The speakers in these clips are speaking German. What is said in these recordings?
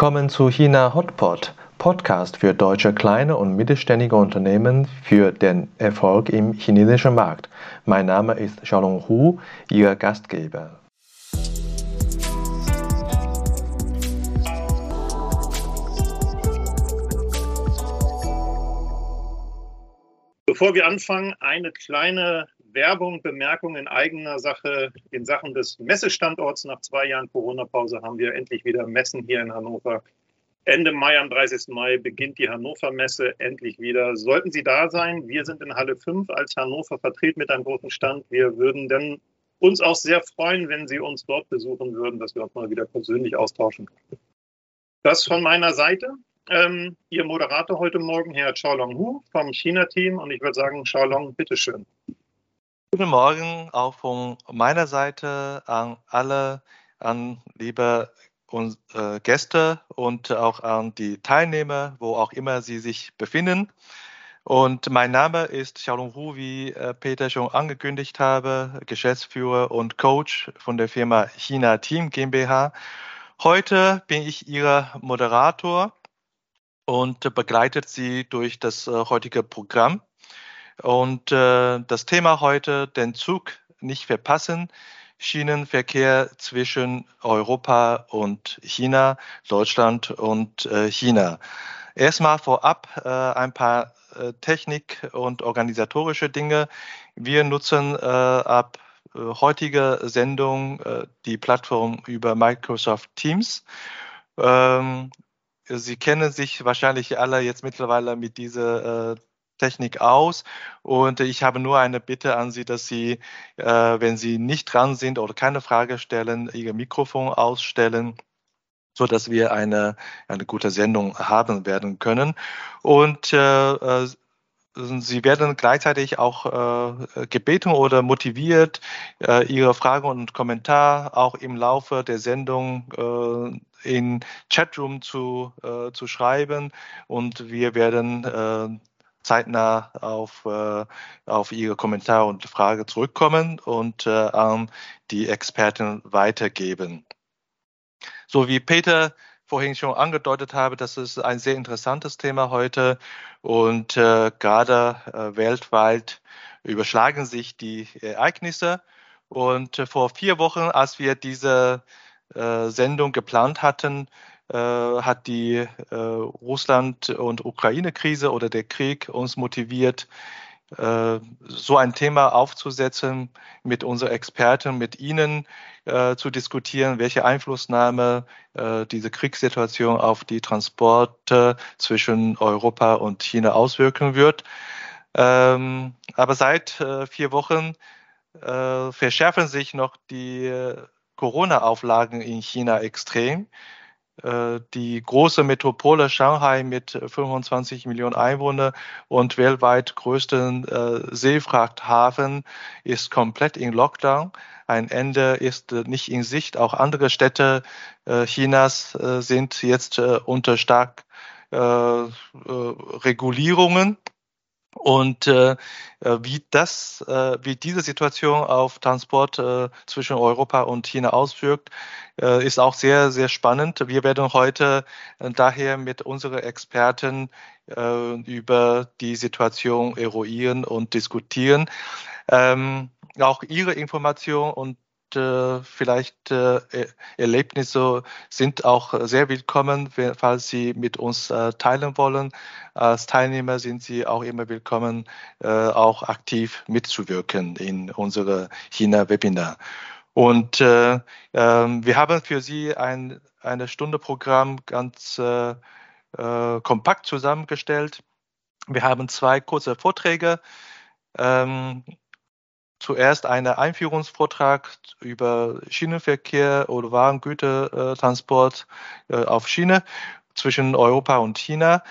Willkommen zu China Hotpot, Podcast für deutsche kleine und mittelständige Unternehmen für den Erfolg im chinesischen Markt. Mein Name ist Xiaolong Hu, Ihr Gastgeber. Bevor wir anfangen, eine kleine Werbung, Bemerkung in eigener Sache in Sachen des Messestandorts. Nach zwei Jahren Corona-Pause haben wir endlich wieder Messen hier in Hannover. Ende Mai, am 30. Mai, beginnt die Hannover Messe endlich wieder. Sollten Sie da sein, wir sind in Halle 5 als Hannover vertreten mit einem großen Stand. Wir würden dann uns auch sehr freuen, wenn Sie uns dort besuchen würden, dass wir uns mal wieder persönlich austauschen. Das von meiner Seite. Ähm, Ihr Moderator heute Morgen, Herr Xiaolong Hu vom China-Team. Und ich würde sagen, Xiaolong, bitteschön. Guten Morgen auch von meiner Seite an alle, an liebe äh, Gäste und auch an die Teilnehmer, wo auch immer sie sich befinden. Und mein Name ist Xiaolong Hu, wie äh, Peter schon angekündigt habe, Geschäftsführer und Coach von der Firma China Team GmbH. Heute bin ich Ihr Moderator und begleitet Sie durch das äh, heutige Programm. Und äh, das Thema heute, den Zug nicht verpassen, Schienenverkehr zwischen Europa und China, Deutschland und äh, China. Erstmal vorab äh, ein paar äh, Technik- und organisatorische Dinge. Wir nutzen äh, ab äh, heutiger Sendung die Plattform über Microsoft Teams. Ähm, Sie kennen sich wahrscheinlich alle jetzt mittlerweile mit dieser Technik aus. Und ich habe nur eine Bitte an Sie, dass Sie, äh, wenn Sie nicht dran sind oder keine Frage stellen, Ihr Mikrofon ausstellen so dass wir eine, eine gute Sendung haben werden können. Und äh, äh Sie werden gleichzeitig auch äh, gebeten oder motiviert, äh, Ihre Fragen und Kommentare auch im Laufe der Sendung äh, in Chatroom zu, äh, zu schreiben. Und wir werden äh, zeitnah auf, äh, auf Ihre Kommentare und Frage zurückkommen und äh, an die Experten weitergeben. So wie Peter vorhin schon angedeutet habe, das ist ein sehr interessantes Thema heute und äh, gerade äh, weltweit überschlagen sich die Ereignisse. Und äh, vor vier Wochen, als wir diese äh, Sendung geplant hatten, hat die äh, Russland- und Ukraine-Krise oder der Krieg uns motiviert, äh, so ein Thema aufzusetzen, mit unseren Experten, mit Ihnen äh, zu diskutieren, welche Einflussnahme äh, diese Kriegssituation auf die Transporte zwischen Europa und China auswirken wird. Ähm, aber seit äh, vier Wochen äh, verschärfen sich noch die Corona-Auflagen in China extrem. Äh, die große Metropole Shanghai mit 25 Millionen Einwohnern und weltweit größten äh, Seefrachthafen ist komplett in Lockdown. Ein Ende ist äh, nicht in Sicht. Auch andere Städte äh, Chinas äh, sind jetzt äh, unter stark Regulierungen. Und äh, äh, wie das, äh, wie diese Situation auf Transport äh, zwischen Europa und China auswirkt, äh, ist auch sehr, sehr spannend. Wir werden heute äh, daher mit unseren Experten äh, über die Situation eruieren und diskutieren. Ähm, auch Ihre Informationen und äh, vielleicht äh, Erlebnisse sind auch sehr willkommen, falls Sie mit uns äh, teilen wollen. Als Teilnehmer sind Sie auch immer willkommen, äh, auch aktiv mitzuwirken in unsere China-Webinar. Und äh, ähm, wir haben für Sie ein eine Stunde Programm ganz äh, kompakt zusammengestellt. Wir haben zwei kurze Vorträge. Ähm, zuerst einen Einführungsvortrag über Schienenverkehr oder Warengütertransport äh, auf Schiene zwischen Europa und China.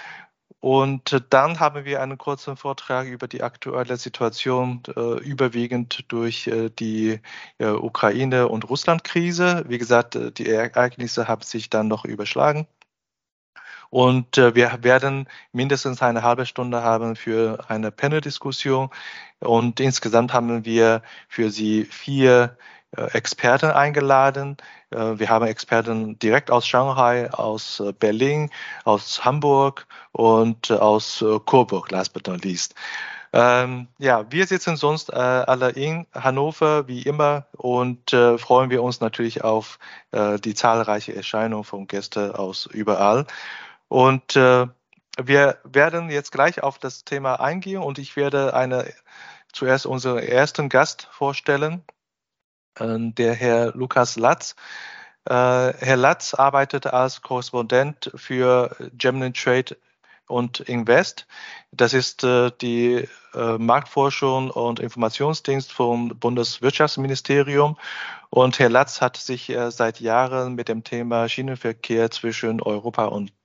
Und dann haben wir einen kurzen Vortrag über die aktuelle Situation, äh, überwiegend durch äh, die äh, Ukraine- und Russland-Krise. Wie gesagt, äh, die Ereignisse haben sich dann noch überschlagen. Und äh, wir werden mindestens eine halbe Stunde haben für eine Panel-Diskussion. Und insgesamt haben wir für Sie vier äh, Experten eingeladen. Äh, wir haben Experten direkt aus Shanghai, aus äh, Berlin, aus Hamburg und aus Coburg, last but not least. Ähm, ja, wir sitzen sonst äh, alle in Hannover wie immer und äh, freuen wir uns natürlich auf äh, die zahlreiche Erscheinung von Gästen aus überall. Und wir werden jetzt gleich auf das Thema eingehen und ich werde eine zuerst unseren ersten Gast vorstellen, äh, der Herr Lukas Latz. Äh, Herr Latz arbeitet als Korrespondent für Gemini Trade und Invest. Das ist äh, die äh, Marktforschung und Informationsdienst vom Bundeswirtschaftsministerium. Und Herr Latz hat sich äh, seit Jahren mit dem Thema Schienenverkehr zwischen Europa und äh, äh,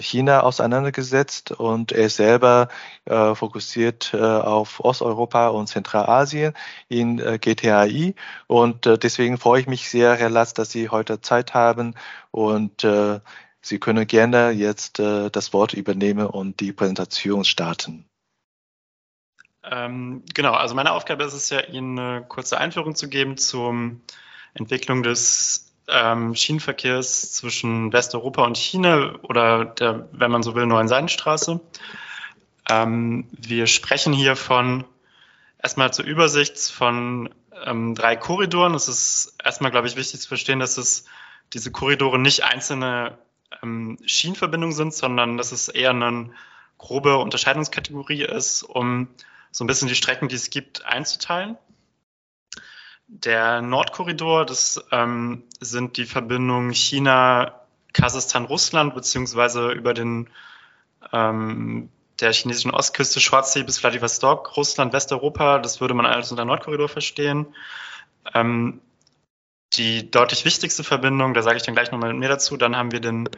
China auseinandergesetzt und er selber äh, fokussiert äh, auf Osteuropa und Zentralasien in äh, GTAI. Und äh, deswegen freue ich mich sehr, Herr Latz, dass Sie heute Zeit haben und äh, Sie können gerne jetzt äh, das Wort übernehmen und die Präsentation starten. Ähm, genau, also meine Aufgabe ist es ja, Ihnen eine kurze Einführung zu geben zur Entwicklung des ähm, Schienenverkehrs zwischen Westeuropa und China oder der, wenn man so will, neuen Seidenstraße. Ähm, wir sprechen hier von erstmal zur Übersicht von ähm, drei Korridoren. Es ist erstmal, glaube ich, wichtig zu verstehen, dass es diese Korridore nicht einzelne ähm, Schienenverbindungen sind, sondern dass es eher eine grobe Unterscheidungskategorie ist, um so ein bisschen die Strecken, die es gibt, einzuteilen. Der Nordkorridor, das ähm, sind die Verbindungen China, Kasachstan, Russland, beziehungsweise über den ähm, der chinesischen Ostküste, Schwarzsee bis Vladivostok, Russland, Westeuropa, das würde man als unter Nordkorridor verstehen. Ähm, die deutlich wichtigste Verbindung, da sage ich dann gleich nochmal mehr dazu, dann haben wir den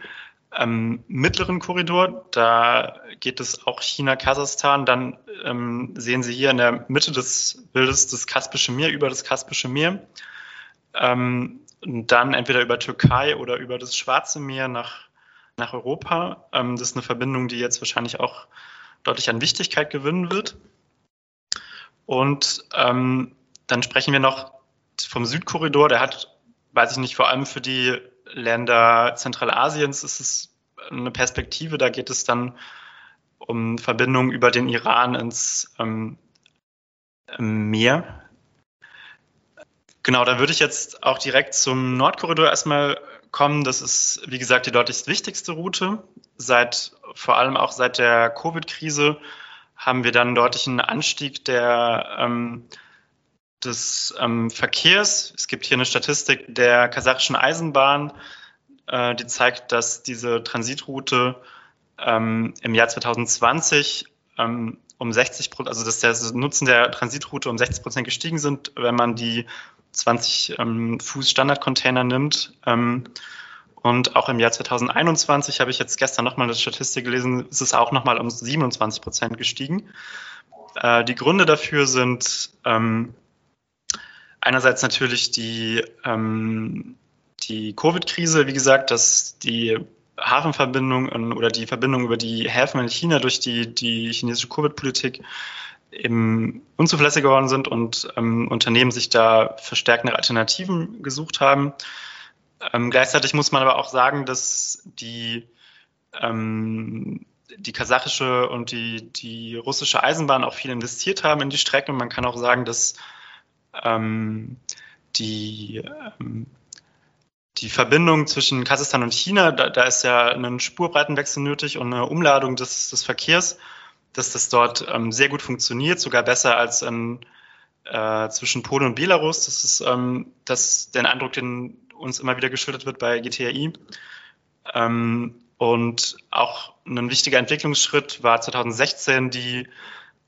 ähm, mittleren Korridor, da geht es auch China-Kasachstan, dann ähm, sehen Sie hier in der Mitte des Bildes das Kaspische Meer, über das Kaspische Meer. Ähm, dann entweder über Türkei oder über das Schwarze Meer nach, nach Europa. Ähm, das ist eine Verbindung, die jetzt wahrscheinlich auch deutlich an Wichtigkeit gewinnen wird. Und ähm, dann sprechen wir noch vom Südkorridor, der hat, weiß ich nicht, vor allem für die Länder Zentralasiens ist es eine Perspektive, da geht es dann um Verbindungen über den Iran ins ähm, Meer. Genau, da würde ich jetzt auch direkt zum Nordkorridor erstmal kommen. Das ist, wie gesagt, die deutlich wichtigste Route. Seit, vor allem auch seit der Covid-Krise haben wir dann einen deutlichen Anstieg der ähm, des ähm, Verkehrs. Es gibt hier eine Statistik der kasachischen Eisenbahn, äh, die zeigt, dass diese Transitroute ähm, im Jahr 2020 ähm, um 60 Prozent, also dass der Nutzen der Transitroute um 60 Prozent gestiegen sind, wenn man die 20 ähm, Fuß Standardcontainer nimmt. Ähm, und auch im Jahr 2021 habe ich jetzt gestern nochmal eine Statistik gelesen, ist es auch nochmal um 27 Prozent gestiegen. Äh, die Gründe dafür sind ähm, einerseits natürlich die, ähm, die Covid-Krise, wie gesagt, dass die Hafenverbindung oder die Verbindung über die Häfen in China durch die, die chinesische Covid-Politik eben unzuverlässig geworden sind und ähm, Unternehmen sich da verstärkt nach Alternativen gesucht haben. Ähm, gleichzeitig muss man aber auch sagen, dass die, ähm, die kasachische und die, die russische Eisenbahn auch viel investiert haben in die Strecke. Man kann auch sagen, dass ähm, die, ähm, die Verbindung zwischen Kasachstan und China, da, da, ist ja ein Spurbreitenwechsel nötig und eine Umladung des, des Verkehrs, dass das dort ähm, sehr gut funktioniert, sogar besser als in, äh, zwischen Polen und Belarus. Das ist ähm, das, der Eindruck, den uns immer wieder geschildert wird bei GTAI. Ähm, und auch ein wichtiger Entwicklungsschritt war 2016 die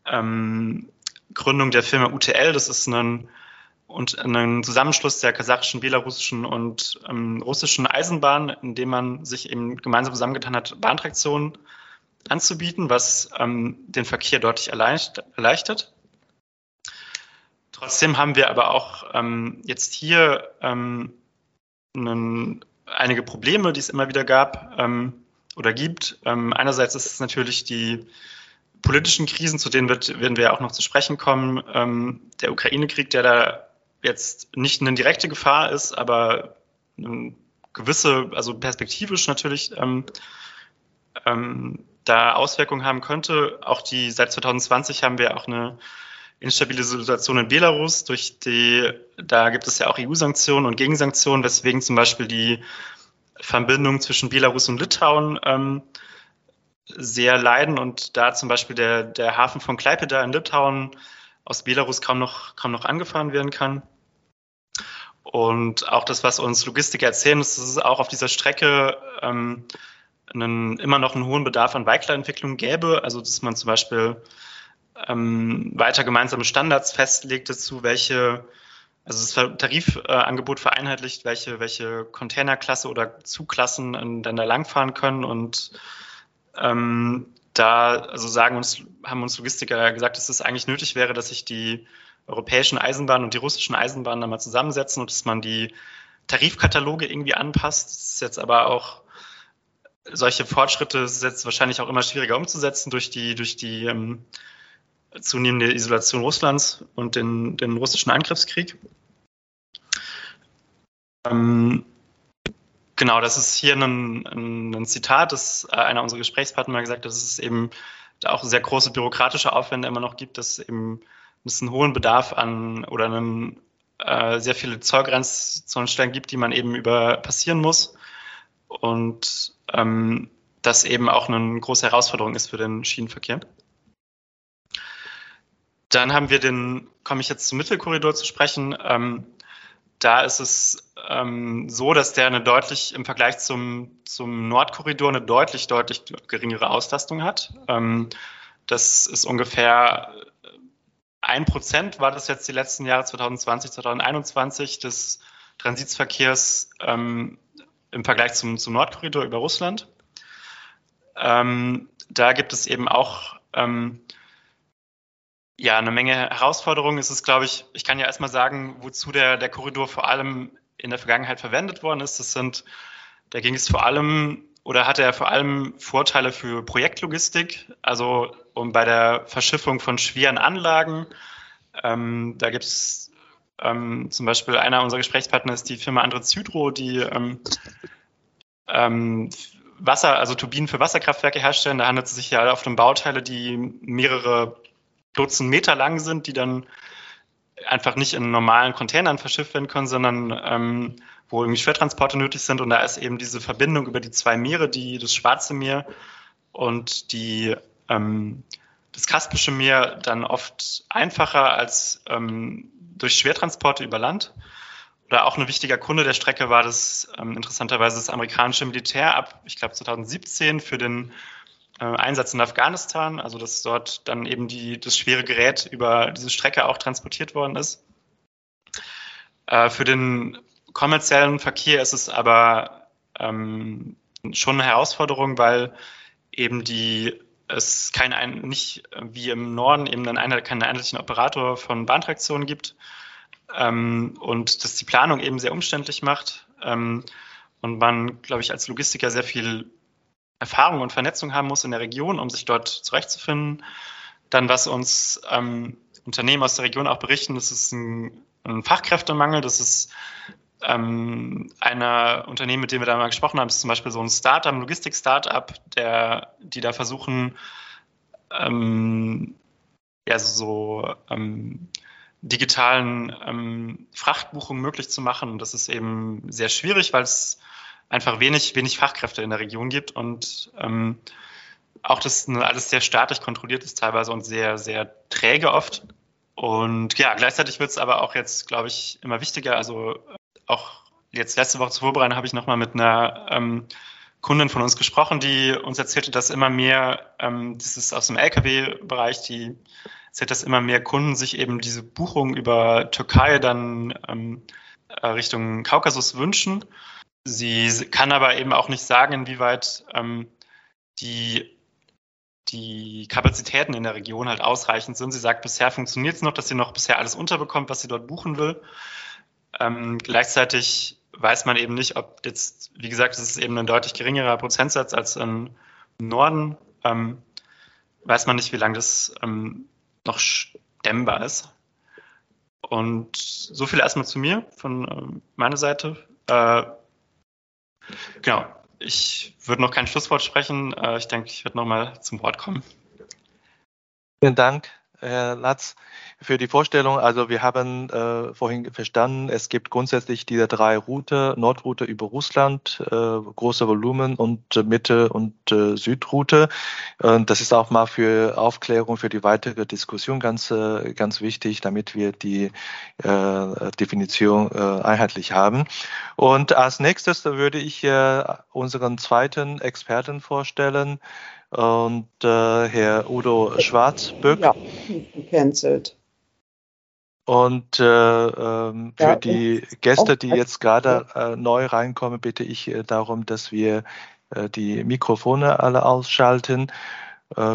ähm, Gründung der Firma UTL. Das ist ein, und ein Zusammenschluss der kasachischen, belarussischen und ähm, russischen Eisenbahn, in dem man sich eben gemeinsam zusammengetan hat, Bahntraktionen anzubieten, was ähm, den Verkehr deutlich erleichtert. Trotzdem haben wir aber auch ähm, jetzt hier ähm, einen, einige Probleme, die es immer wieder gab ähm, oder gibt. Ähm, einerseits ist es natürlich die politischen Krisen, zu denen wird, werden wir auch noch zu sprechen kommen. Ähm, der Ukraine-Krieg, der da jetzt nicht eine direkte Gefahr ist, aber eine gewisse, also perspektivisch natürlich ähm, ähm, da Auswirkungen haben könnte. Auch die seit 2020 haben wir auch eine instabile Situation in Belarus. Durch die, da gibt es ja auch EU-Sanktionen und Gegensanktionen, weswegen zum Beispiel die Verbindung zwischen Belarus und Litauen ähm, sehr leiden und da zum Beispiel der, der Hafen von Klaipeda in Litauen aus Belarus kaum noch, kaum noch angefahren werden kann. Und auch das, was uns Logistiker erzählen, ist, dass es auch auf dieser Strecke ähm, einen, immer noch einen hohen Bedarf an Bikeline-Entwicklung gäbe. Also, dass man zum Beispiel ähm, weiter gemeinsame Standards festlegt dazu, welche, also das Tarifangebot vereinheitlicht, welche, welche Containerklasse oder Zugklassen dann da langfahren können und ähm, da, also sagen uns, haben uns Logistiker gesagt, dass es eigentlich nötig wäre, dass sich die europäischen Eisenbahnen und die russischen Eisenbahnen da mal zusammensetzen und dass man die Tarifkataloge irgendwie anpasst. Das ist jetzt aber auch solche Fortschritte ist jetzt wahrscheinlich auch immer schwieriger umzusetzen durch die, durch die ähm, zunehmende Isolation Russlands und den, den russischen Angriffskrieg. Ähm, genau, das ist hier ein, ein, Zitat, das äh, einer unserer Gesprächspartner mal gesagt hat, dass es eben auch sehr große bürokratische Aufwände immer noch gibt, dass eben es einen hohen Bedarf an oder einen, äh, sehr viele Zollgrenzzollstellen gibt, die man eben über passieren muss. Und ähm, das eben auch eine große Herausforderung ist für den Schienenverkehr. Dann haben wir den, komme ich jetzt zum Mittelkorridor zu sprechen. Ähm, da ist es ähm, so, dass der eine deutlich im Vergleich zum, zum Nordkorridor eine deutlich, deutlich geringere Auslastung hat. Ähm, das ist ungefähr ein Prozent war das jetzt die letzten Jahre 2020, 2021 des Transitsverkehrs ähm, im Vergleich zum, zum Nordkorridor über Russland. Ähm, da gibt es eben auch ähm, ja, eine Menge Herausforderungen. Es ist, glaube ich, ich kann ja erstmal sagen, wozu der, der Korridor vor allem in der Vergangenheit verwendet worden ist. Das sind, da ging es vor allem oder hatte er vor allem Vorteile für Projektlogistik, also um bei der Verschiffung von schweren Anlagen. Ähm, da gibt es ähm, zum Beispiel einer unserer Gesprächspartner ist die Firma Andritz Hydro, die ähm, ähm, Wasser, also Turbinen für Wasserkraftwerke herstellen. Da handelt es sich ja oft um Bauteile, die mehrere Dutzend Meter lang sind, die dann einfach nicht in normalen Containern verschifft werden können, sondern ähm, wo irgendwie Schwertransporte nötig sind. Und da ist eben diese Verbindung über die zwei Meere, die das Schwarze Meer und die, ähm, das Kaspische Meer, dann oft einfacher als ähm, durch Schwertransporte über Land. Oder auch ein wichtiger Kunde der Strecke war das ähm, interessanterweise das amerikanische Militär ab, ich glaube 2017 für den Einsatz in Afghanistan, also dass dort dann eben die, das schwere Gerät über diese Strecke auch transportiert worden ist. Äh, für den kommerziellen Verkehr ist es aber ähm, schon eine Herausforderung, weil eben die es kein ein, nicht wie im Norden eben einer, keinen einheitlichen Operator von Bahntraktionen gibt ähm, und das die Planung eben sehr umständlich macht ähm, und man, glaube ich, als Logistiker sehr viel Erfahrung und Vernetzung haben muss in der Region, um sich dort zurechtzufinden. Dann, was uns ähm, Unternehmen aus der Region auch berichten, das ist ein, ein Fachkräftemangel, das ist ähm, einer Unternehmen, mit dem wir da mal gesprochen haben, ist zum Beispiel so ein Startup, ein Logistik-Startup, der, die da versuchen, ähm, ja, so ähm, digitalen ähm, Frachtbuchungen möglich zu machen. Das ist eben sehr schwierig, weil es einfach wenig, wenig Fachkräfte in der Region gibt und ähm, auch das alles sehr staatlich kontrolliert ist teilweise und sehr, sehr träge oft. Und ja, gleichzeitig wird es aber auch jetzt, glaube ich, immer wichtiger. Also auch jetzt letzte Woche zu vorbereiten habe ich nochmal mit einer ähm, Kundin von uns gesprochen, die uns erzählte, dass immer mehr, ähm, das ist aus dem Lkw-Bereich, die erzählt, dass immer mehr Kunden sich eben diese Buchung über Türkei dann ähm, äh, Richtung Kaukasus wünschen Sie kann aber eben auch nicht sagen, inwieweit ähm, die, die Kapazitäten in der Region halt ausreichend sind. Sie sagt, bisher funktioniert es noch, dass sie noch bisher alles unterbekommt, was sie dort buchen will. Ähm, gleichzeitig weiß man eben nicht, ob jetzt, wie gesagt, es ist eben ein deutlich geringerer Prozentsatz als im Norden. Ähm, weiß man nicht, wie lange das ähm, noch stemmbar ist. Und so viel erstmal zu mir von äh, meiner Seite. Äh, genau, ich würde noch kein Schlusswort sprechen. Äh, ich denke, ich werde nochmal zum Wort kommen. Vielen Dank, Herr Latz für die Vorstellung. Also wir haben äh, vorhin verstanden, es gibt grundsätzlich diese drei Route, Nordroute über Russland, äh, große Volumen und äh, Mitte und äh, Südroute. Das ist auch mal für Aufklärung, für die weitere Diskussion ganz, äh, ganz wichtig, damit wir die äh, Definition äh, einheitlich haben. Und als nächstes würde ich äh, unseren zweiten Experten vorstellen und äh, Herr Udo Schwarzböck. Ja, cancelled. Und äh, ähm, für ja, die Gäste, die jetzt gerade äh, neu reinkommen, bitte ich äh, darum, dass wir äh, die Mikrofone alle ausschalten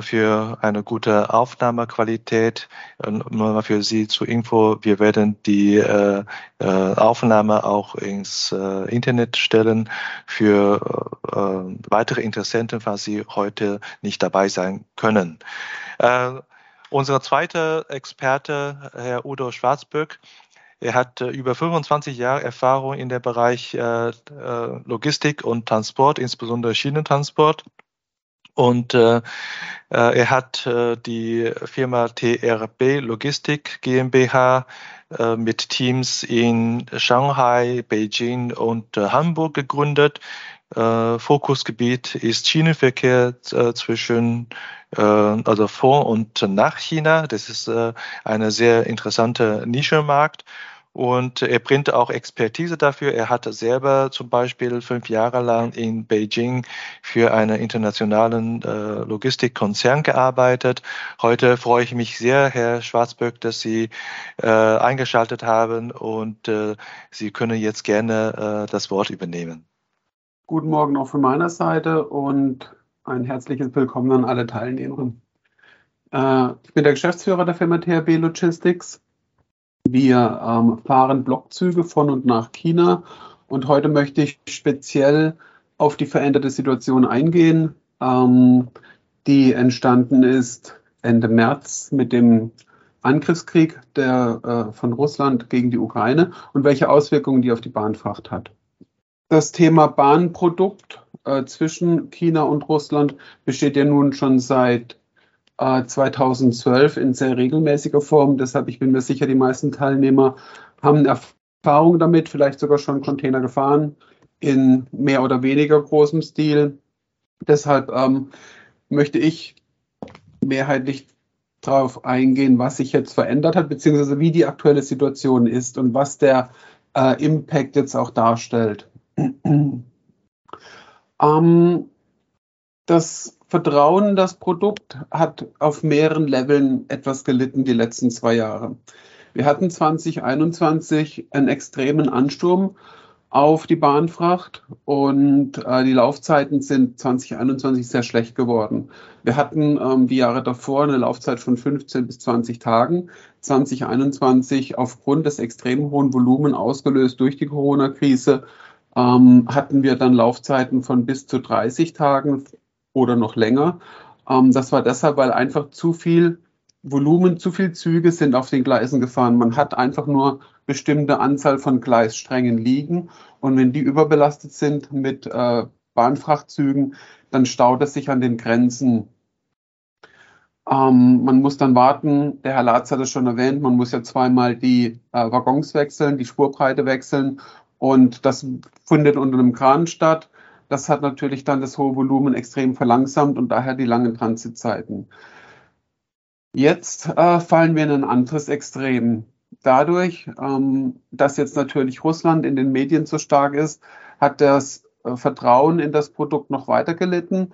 für eine gute Aufnahmequalität. nur mal für Sie zur Info, wir werden die äh, Aufnahme auch ins Internet stellen für weitere Interessenten, falls Sie heute nicht dabei sein können. Unser zweiter Experte, Herr Udo Schwarzböck, er hat äh, über 25 Jahre Erfahrung in dem Bereich äh, äh, Logistik und Transport, insbesondere Schienentransport. Und äh, äh er hat äh, die Firma TRB Logistik GmbH äh, mit Teams in Shanghai, Beijing und äh, Hamburg gegründet. Äh, Fokusgebiet ist Schienenverkehr äh, zwischen äh, also vor und nach China. Das ist äh, eine sehr interessante Nischenmarkt. Und er bringt auch Expertise dafür. Er hat selber zum Beispiel fünf Jahre lang in Beijing für einen internationalen äh, Logistikkonzern gearbeitet. Heute freue ich mich sehr, Herr Schwarzböck, dass Sie äh, eingeschaltet haben und äh, Sie können jetzt gerne äh, das Wort übernehmen. Guten Morgen auch von meiner Seite und ein herzliches Willkommen an alle Teilnehmerinnen. Äh, ich bin der Geschäftsführer der Firma THB Logistics. Wir ähm, fahren Blockzüge von und nach China und heute möchte ich speziell auf die veränderte Situation eingehen, ähm, die entstanden ist Ende März mit dem Angriffskrieg der, äh, von Russland gegen die Ukraine und welche Auswirkungen die auf die Bahnfracht hat. Das Thema Bahnprodukt äh, zwischen China und Russland besteht ja nun schon seit äh, 2012 in sehr regelmäßiger Form. Deshalb, ich bin mir sicher, die meisten Teilnehmer haben Erfahrung damit, vielleicht sogar schon Container gefahren in mehr oder weniger großem Stil. Deshalb ähm, möchte ich mehrheitlich darauf eingehen, was sich jetzt verändert hat, beziehungsweise wie die aktuelle Situation ist und was der äh, Impact jetzt auch darstellt. Ähm, das Vertrauen das Produkt hat auf mehreren Leveln etwas gelitten die letzten zwei Jahre. Wir hatten 2021 einen extremen Ansturm auf die Bahnfracht und äh, die Laufzeiten sind 2021 sehr schlecht geworden. Wir hatten ähm, die Jahre davor eine Laufzeit von 15 bis 20 Tagen. 2021 aufgrund des extrem hohen Volumen ausgelöst durch die Corona-Krise ähm, hatten wir dann Laufzeiten von bis zu 30 Tagen oder noch länger. Ähm, das war deshalb, weil einfach zu viel Volumen, zu viel Züge sind auf den Gleisen gefahren. Man hat einfach nur bestimmte Anzahl von Gleissträngen liegen und wenn die überbelastet sind mit äh, Bahnfrachtzügen, dann staut es sich an den Grenzen. Ähm, man muss dann warten, der Herr Latz hat es schon erwähnt, man muss ja zweimal die äh, Waggons wechseln, die Spurbreite wechseln und das findet unter einem Kran statt. Das hat natürlich dann das hohe Volumen extrem verlangsamt und daher die langen Transitzeiten. Jetzt äh, fallen wir in ein anderes Extrem. Dadurch, ähm, dass jetzt natürlich Russland in den Medien so stark ist, hat das äh, Vertrauen in das Produkt noch weiter gelitten,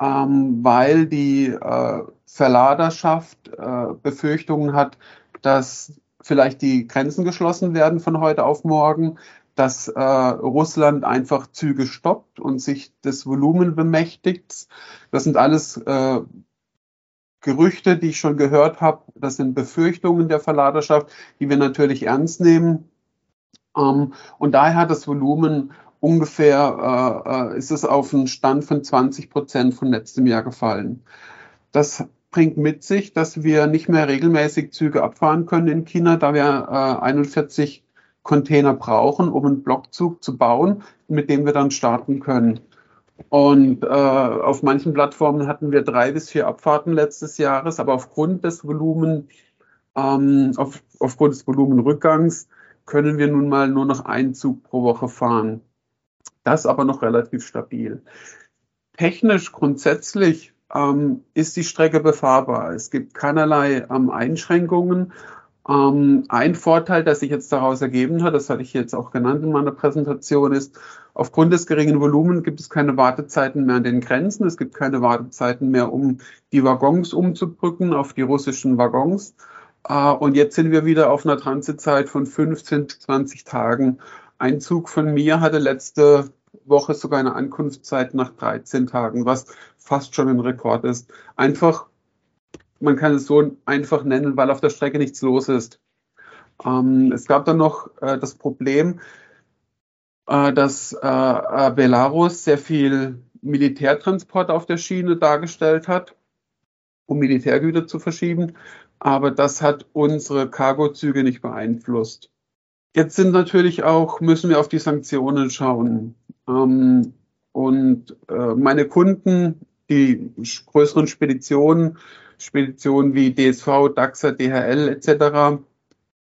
ähm, weil die äh, Verladerschaft äh, Befürchtungen hat, dass vielleicht die Grenzen geschlossen werden von heute auf morgen, dass äh, Russland einfach Züge stoppt und sich das Volumen bemächtigt. Das sind alles äh, Gerüchte, die ich schon gehört habe. Das sind Befürchtungen der Verladerschaft, die wir natürlich ernst nehmen. Ähm, und daher hat das Volumen ungefähr, äh, äh ist es auf einen Stand von 20 Prozent von letztem Jahr gefallen. Das bringt mit sich, dass wir nicht mehr regelmäßig Züge abfahren können in China, da wir äh, 41 Container brauchen, um einen Blockzug zu bauen, mit dem wir dann starten können. Und äh, auf manchen Plattformen hatten wir drei bis vier Abfahrten letztes Jahres, aber aufgrund des Volumen, ähm, auf, aufgrund des Volumenrückgangs können wir nun mal nur noch einen Zug pro Woche fahren. Das aber noch relativ stabil. Technisch grundsätzlich ähm, ist die Strecke befahrbar. Es gibt keinerlei ähm, Einschränkungen. Ähm, ein Vorteil, der sich jetzt daraus ergeben hat, das hatte ich jetzt auch genannt in meiner Präsentation, ist, aufgrund des geringen Volumens gibt es keine Wartezeiten mehr an den Grenzen. Es gibt keine Wartezeiten mehr, um die Waggons umzubrücken auf die russischen Waggons. Äh, und jetzt sind wir wieder auf einer Transitzeit von 15 bis 20 Tagen. Ein Zug von mir hatte letzte Woche sogar eine Ankunftszeit nach 13 Tagen, was fast schon ein Rekord ist. Einfach man kann es so einfach nennen, weil auf der Strecke nichts los ist. Ähm, es gab dann noch äh, das Problem, äh, dass äh, äh Belarus sehr viel Militärtransport auf der Schiene dargestellt hat, um Militärgüter zu verschieben. Aber das hat unsere Cargozüge nicht beeinflusst. Jetzt sind natürlich auch, müssen wir auf die Sanktionen schauen. Ähm, und äh, meine Kunden, die größeren Speditionen, Speditionen wie DSV, DAXA, DHL etc.,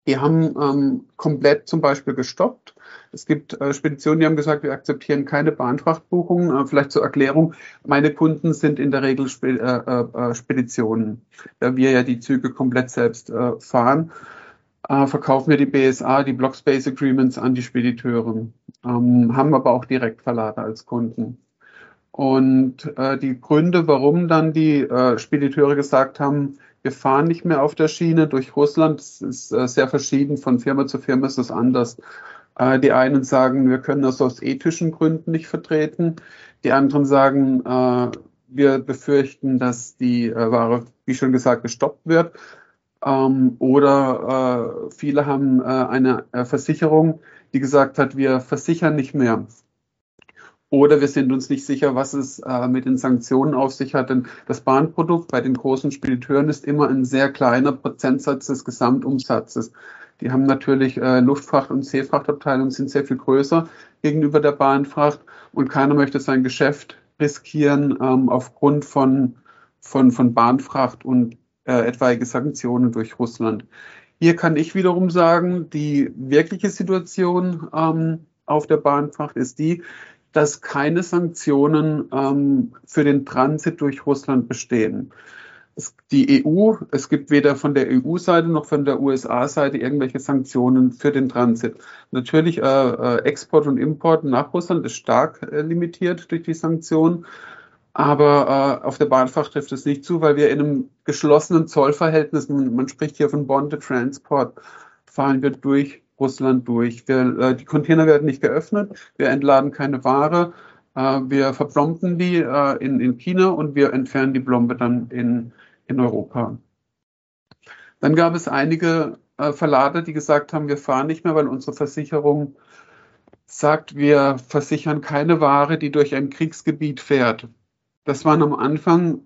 die haben ähm, komplett zum Beispiel gestoppt. Es gibt äh, Speditionen, die haben gesagt, wir akzeptieren keine Bahnfrachtbuchungen. Äh, vielleicht zur Erklärung, meine Kunden sind in der Regel Spe äh, äh Speditionen. Da wir ja die Züge komplett selbst äh, fahren, äh, verkaufen wir die BSA, die Block Space Agreements an die Spediteure, ähm, haben aber auch Direktverlader als Kunden. Und äh, die Gründe, warum dann die äh, Spediteure gesagt haben, wir fahren nicht mehr auf der Schiene durch Russland, das ist äh, sehr verschieden. Von Firma zu Firma ist das anders. Äh, die einen sagen, wir können das aus ethischen Gründen nicht vertreten. Die anderen sagen, äh, wir befürchten, dass die äh, Ware, wie schon gesagt, gestoppt wird. Ähm, oder äh, viele haben äh, eine äh, Versicherung, die gesagt hat, wir versichern nicht mehr. Oder wir sind uns nicht sicher, was es äh, mit den Sanktionen auf sich hat. Denn das Bahnprodukt bei den großen Spediteuren ist immer ein sehr kleiner Prozentsatz des Gesamtumsatzes. Die haben natürlich äh, Luftfracht- und Seefrachtabteilungen, sind sehr viel größer gegenüber der Bahnfracht. Und keiner möchte sein Geschäft riskieren ähm, aufgrund von, von, von Bahnfracht und äh, etwaige Sanktionen durch Russland. Hier kann ich wiederum sagen, die wirkliche Situation ähm, auf der Bahnfracht ist die, dass keine Sanktionen ähm, für den Transit durch Russland bestehen. Es, die EU, es gibt weder von der EU-Seite noch von der USA-Seite irgendwelche Sanktionen für den Transit. Natürlich äh, äh, Export und Import nach Russland ist stark äh, limitiert durch die Sanktionen, aber äh, auf der Bahnfracht trifft es nicht zu, weil wir in einem geschlossenen Zollverhältnis, man, man spricht hier von Bonded Transport, fahren wir durch Russland durch. Wir, äh, die Container werden nicht geöffnet, wir entladen keine Ware, äh, wir verplomben die äh, in, in China und wir entfernen die Plombe dann in, in Europa. Dann gab es einige äh, Verlader, die gesagt haben, wir fahren nicht mehr, weil unsere Versicherung sagt, wir versichern keine Ware, die durch ein Kriegsgebiet fährt. Das waren am Anfang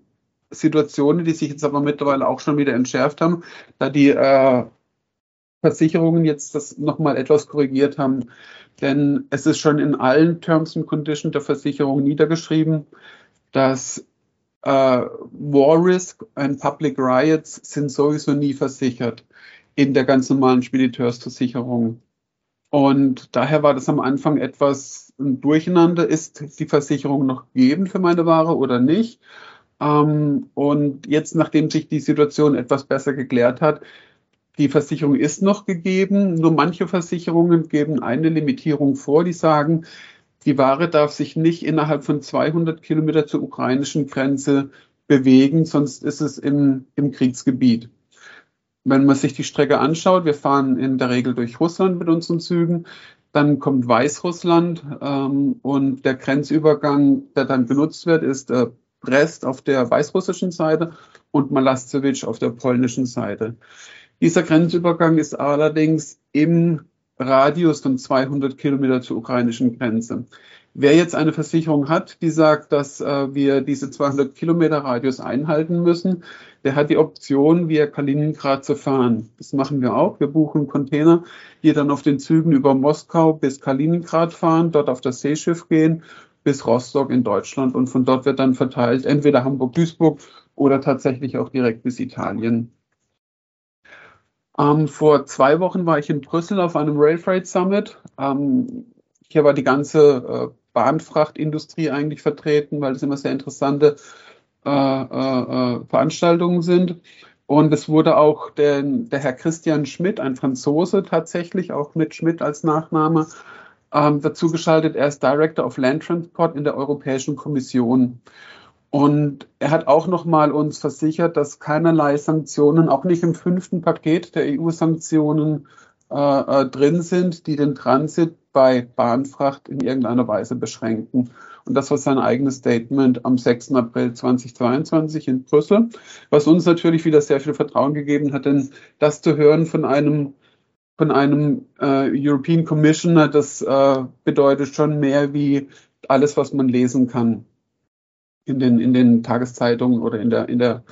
Situationen, die sich jetzt aber mittlerweile auch schon wieder entschärft haben, da die äh, Versicherungen jetzt das nochmal etwas korrigiert haben. Denn es ist schon in allen Terms and Conditions der Versicherung niedergeschrieben, dass äh, War Risk und Public Riots sind sowieso nie versichert in der ganz normalen Spediteursversicherung. Und daher war das am Anfang etwas ein Durcheinander. Ist die Versicherung noch gegeben für meine Ware oder nicht? Ähm, und jetzt, nachdem sich die Situation etwas besser geklärt hat, die Versicherung ist noch gegeben, nur manche Versicherungen geben eine Limitierung vor, die sagen, die Ware darf sich nicht innerhalb von 200 Kilometer zur ukrainischen Grenze bewegen, sonst ist es im, im Kriegsgebiet. Wenn man sich die Strecke anschaut, wir fahren in der Regel durch Russland mit unseren Zügen, dann kommt Weißrussland ähm, und der Grenzübergang, der dann benutzt wird, ist äh, Brest auf der weißrussischen Seite und Malastsewitsch auf der polnischen Seite. Dieser Grenzübergang ist allerdings im Radius von 200 Kilometer zur ukrainischen Grenze. Wer jetzt eine Versicherung hat, die sagt, dass äh, wir diese 200 Kilometer Radius einhalten müssen, der hat die Option, via Kaliningrad zu fahren. Das machen wir auch. Wir buchen Container, die dann auf den Zügen über Moskau bis Kaliningrad fahren, dort auf das Seeschiff gehen bis Rostock in Deutschland und von dort wird dann verteilt, entweder Hamburg-Duisburg oder tatsächlich auch direkt bis Italien. Ähm, vor zwei Wochen war ich in Brüssel auf einem Rail Freight Summit. Ähm, hier war die ganze äh, Bahnfrachtindustrie eigentlich vertreten, weil es immer sehr interessante äh, äh, äh, Veranstaltungen sind. Und es wurde auch der, der Herr Christian Schmidt, ein Franzose tatsächlich, auch mit Schmidt als Nachname, ähm, dazu geschaltet. Er ist Director of Land Transport in der Europäischen Kommission. Und er hat auch nochmal uns versichert, dass keinerlei Sanktionen, auch nicht im fünften Paket der EU-Sanktionen äh, äh, drin sind, die den Transit bei Bahnfracht in irgendeiner Weise beschränken. Und das war sein eigenes Statement am 6. April 2022 in Brüssel, was uns natürlich wieder sehr viel Vertrauen gegeben hat, denn das zu hören von einem von einem äh, European Commissioner, das äh, bedeutet schon mehr wie alles, was man lesen kann in den, in den Tageszeitungen oder in der, in der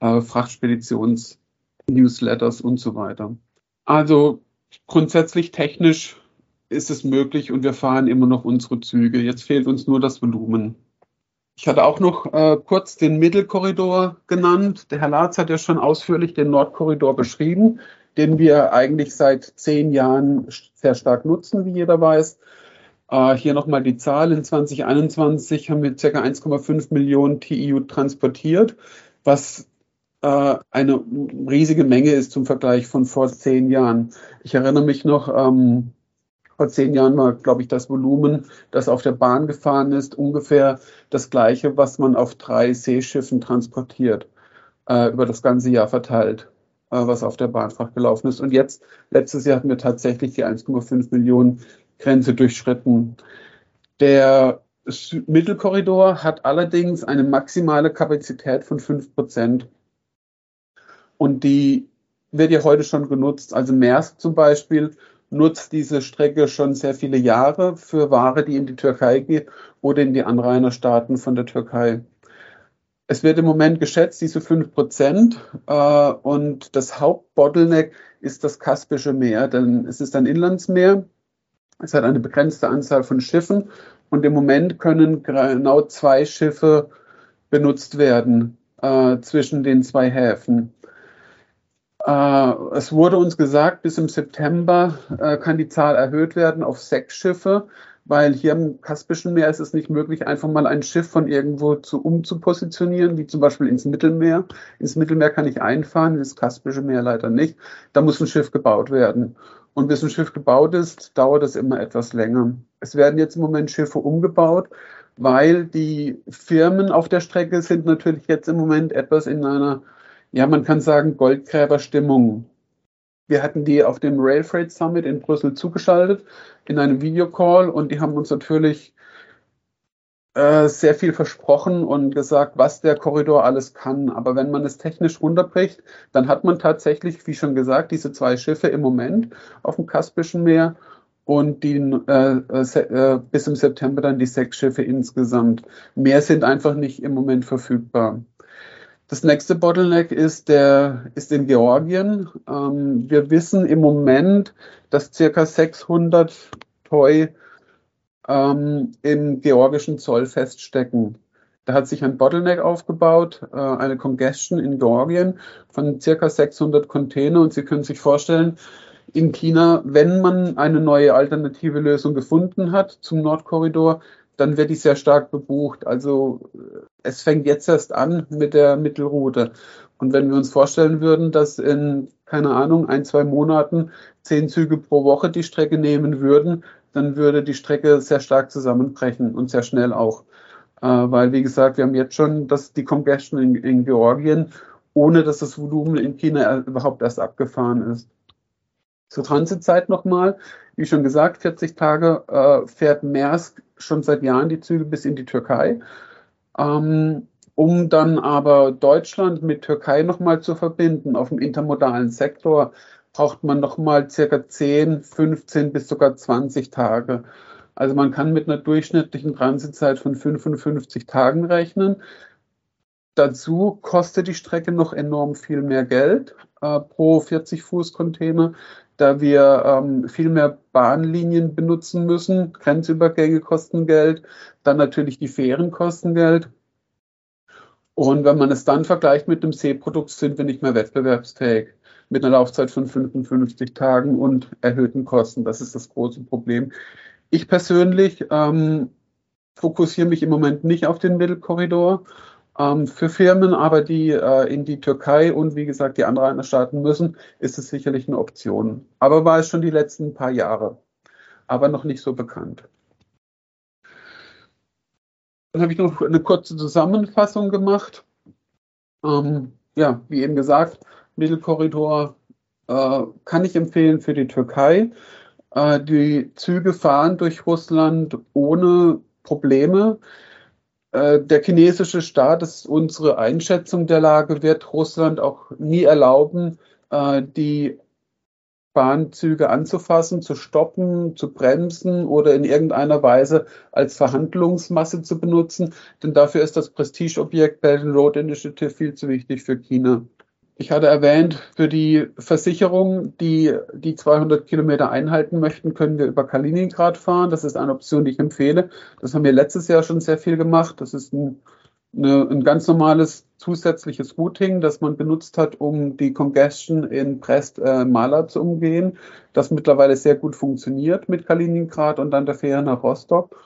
äh, Frachtspeditions-Newsletters und so weiter. Also grundsätzlich technisch ist es möglich und wir fahren immer noch unsere Züge. Jetzt fehlt uns nur das Volumen. Ich hatte auch noch äh, kurz den Mittelkorridor genannt. Der Herr Latz hat ja schon ausführlich den Nordkorridor beschrieben, den wir eigentlich seit zehn Jahren sehr stark nutzen, wie jeder weiß. Äh, hier nochmal die Zahl. In 2021 haben wir ca. 1,5 Millionen TEU transportiert, was äh, eine riesige Menge ist zum Vergleich von vor zehn Jahren. Ich erinnere mich noch, ähm, vor zehn Jahren war, glaube ich, das Volumen, das auf der Bahn gefahren ist, ungefähr das gleiche, was man auf drei Seeschiffen transportiert, äh, über das ganze Jahr verteilt, äh, was auf der Bahnfracht gelaufen ist. Und jetzt, letztes Jahr hatten wir tatsächlich die 1,5 Millionen Grenze durchschritten. Der Mittelkorridor hat allerdings eine maximale Kapazität von 5 Prozent. Und die wird ja heute schon genutzt. Also Maersk zum Beispiel nutzt diese Strecke schon sehr viele Jahre für Ware, die in die Türkei geht oder in die Anrainerstaaten von der Türkei. Es wird im Moment geschätzt, diese 5 Prozent. Äh, und das Hauptbottleneck ist das Kaspische Meer, denn es ist ein Inlandsmeer. Es hat eine begrenzte Anzahl von Schiffen und im Moment können genau zwei Schiffe benutzt werden äh, zwischen den zwei Häfen. Äh, es wurde uns gesagt, bis im September äh, kann die Zahl erhöht werden auf sechs Schiffe, weil hier im Kaspischen Meer ist es nicht möglich, einfach mal ein Schiff von irgendwo zu umzupositionieren, wie zum Beispiel ins Mittelmeer. Ins Mittelmeer kann ich einfahren, ins Kaspische Meer leider nicht. Da muss ein Schiff gebaut werden. Und bis ein Schiff gebaut ist, dauert es immer etwas länger. Es werden jetzt im Moment Schiffe umgebaut, weil die Firmen auf der Strecke sind natürlich jetzt im Moment etwas in einer ja, man kann sagen, Goldgräberstimmung. Wir hatten die auf dem Rail Freight Summit in Brüssel zugeschaltet in einem Videocall und die haben uns natürlich äh, sehr viel versprochen und gesagt, was der Korridor alles kann. Aber wenn man es technisch runterbricht, dann hat man tatsächlich, wie schon gesagt, diese zwei Schiffe im Moment auf dem Kaspischen Meer und die äh, äh, bis im September dann die sechs Schiffe insgesamt. Mehr sind einfach nicht im Moment verfügbar. Das nächste Bottleneck ist, der, ist in Georgien. Ähm, wir wissen im Moment, dass circa 600 Toy ähm, im georgischen Zoll feststecken. Da hat sich ein Bottleneck aufgebaut, äh, eine Congestion in Georgien von circa 600 Container. Und Sie können sich vorstellen, in China, wenn man eine neue alternative Lösung gefunden hat zum Nordkorridor, dann wird die sehr stark bebucht. Also es fängt jetzt erst an mit der Mittelroute. Und wenn wir uns vorstellen würden, dass in, keine Ahnung, ein, zwei Monaten zehn Züge pro Woche die Strecke nehmen würden, dann würde die Strecke sehr stark zusammenbrechen und sehr schnell auch. Äh, weil, wie gesagt, wir haben jetzt schon das, die Congestion in, in Georgien, ohne dass das Volumen in China überhaupt erst abgefahren ist. Zur Transitzeit nochmal. Wie schon gesagt, 40 Tage äh, fährt Maersk schon seit Jahren die Züge bis in die Türkei. Ähm, um dann aber Deutschland mit Türkei nochmal zu verbinden auf dem intermodalen Sektor, braucht man nochmal circa 10, 15 bis sogar 20 Tage. Also man kann mit einer durchschnittlichen Transitzeit von 55 Tagen rechnen. Dazu kostet die Strecke noch enorm viel mehr Geld äh, pro 40 Fuß Container, da wir ähm, viel mehr Bahnlinien benutzen müssen. Grenzübergänge kosten Geld, dann natürlich die Fähren kosten Geld. Und wenn man es dann vergleicht mit dem Seeprodukt, sind wir nicht mehr wettbewerbsfähig mit einer Laufzeit von 55 Tagen und erhöhten Kosten. Das ist das große Problem. Ich persönlich ähm, fokussiere mich im Moment nicht auf den Mittelkorridor. Ähm, für Firmen, aber die äh, in die Türkei und wie gesagt die anderen Staaten müssen, ist es sicherlich eine Option. Aber war es schon die letzten paar Jahre, aber noch nicht so bekannt. Dann habe ich noch eine kurze Zusammenfassung gemacht. Ähm, ja, wie eben gesagt, Mittelkorridor äh, kann ich empfehlen für die Türkei. Äh, die Züge fahren durch Russland ohne Probleme. Äh, der chinesische Staat, das ist unsere Einschätzung der Lage, wird Russland auch nie erlauben, äh, die Bahnzüge anzufassen, zu stoppen, zu bremsen oder in irgendeiner Weise als Verhandlungsmasse zu benutzen. Denn dafür ist das Prestigeobjekt Belt and Road Initiative viel zu wichtig für China. Ich hatte erwähnt, für die Versicherung, die die 200 Kilometer einhalten möchten, können wir über Kaliningrad fahren. Das ist eine Option, die ich empfehle. Das haben wir letztes Jahr schon sehr viel gemacht. Das ist ein, eine, ein ganz normales zusätzliches Routing, das man benutzt hat, um die Congestion in Brest-Maler äh, zu umgehen, das mittlerweile sehr gut funktioniert mit Kaliningrad und dann der Fähre nach Rostock.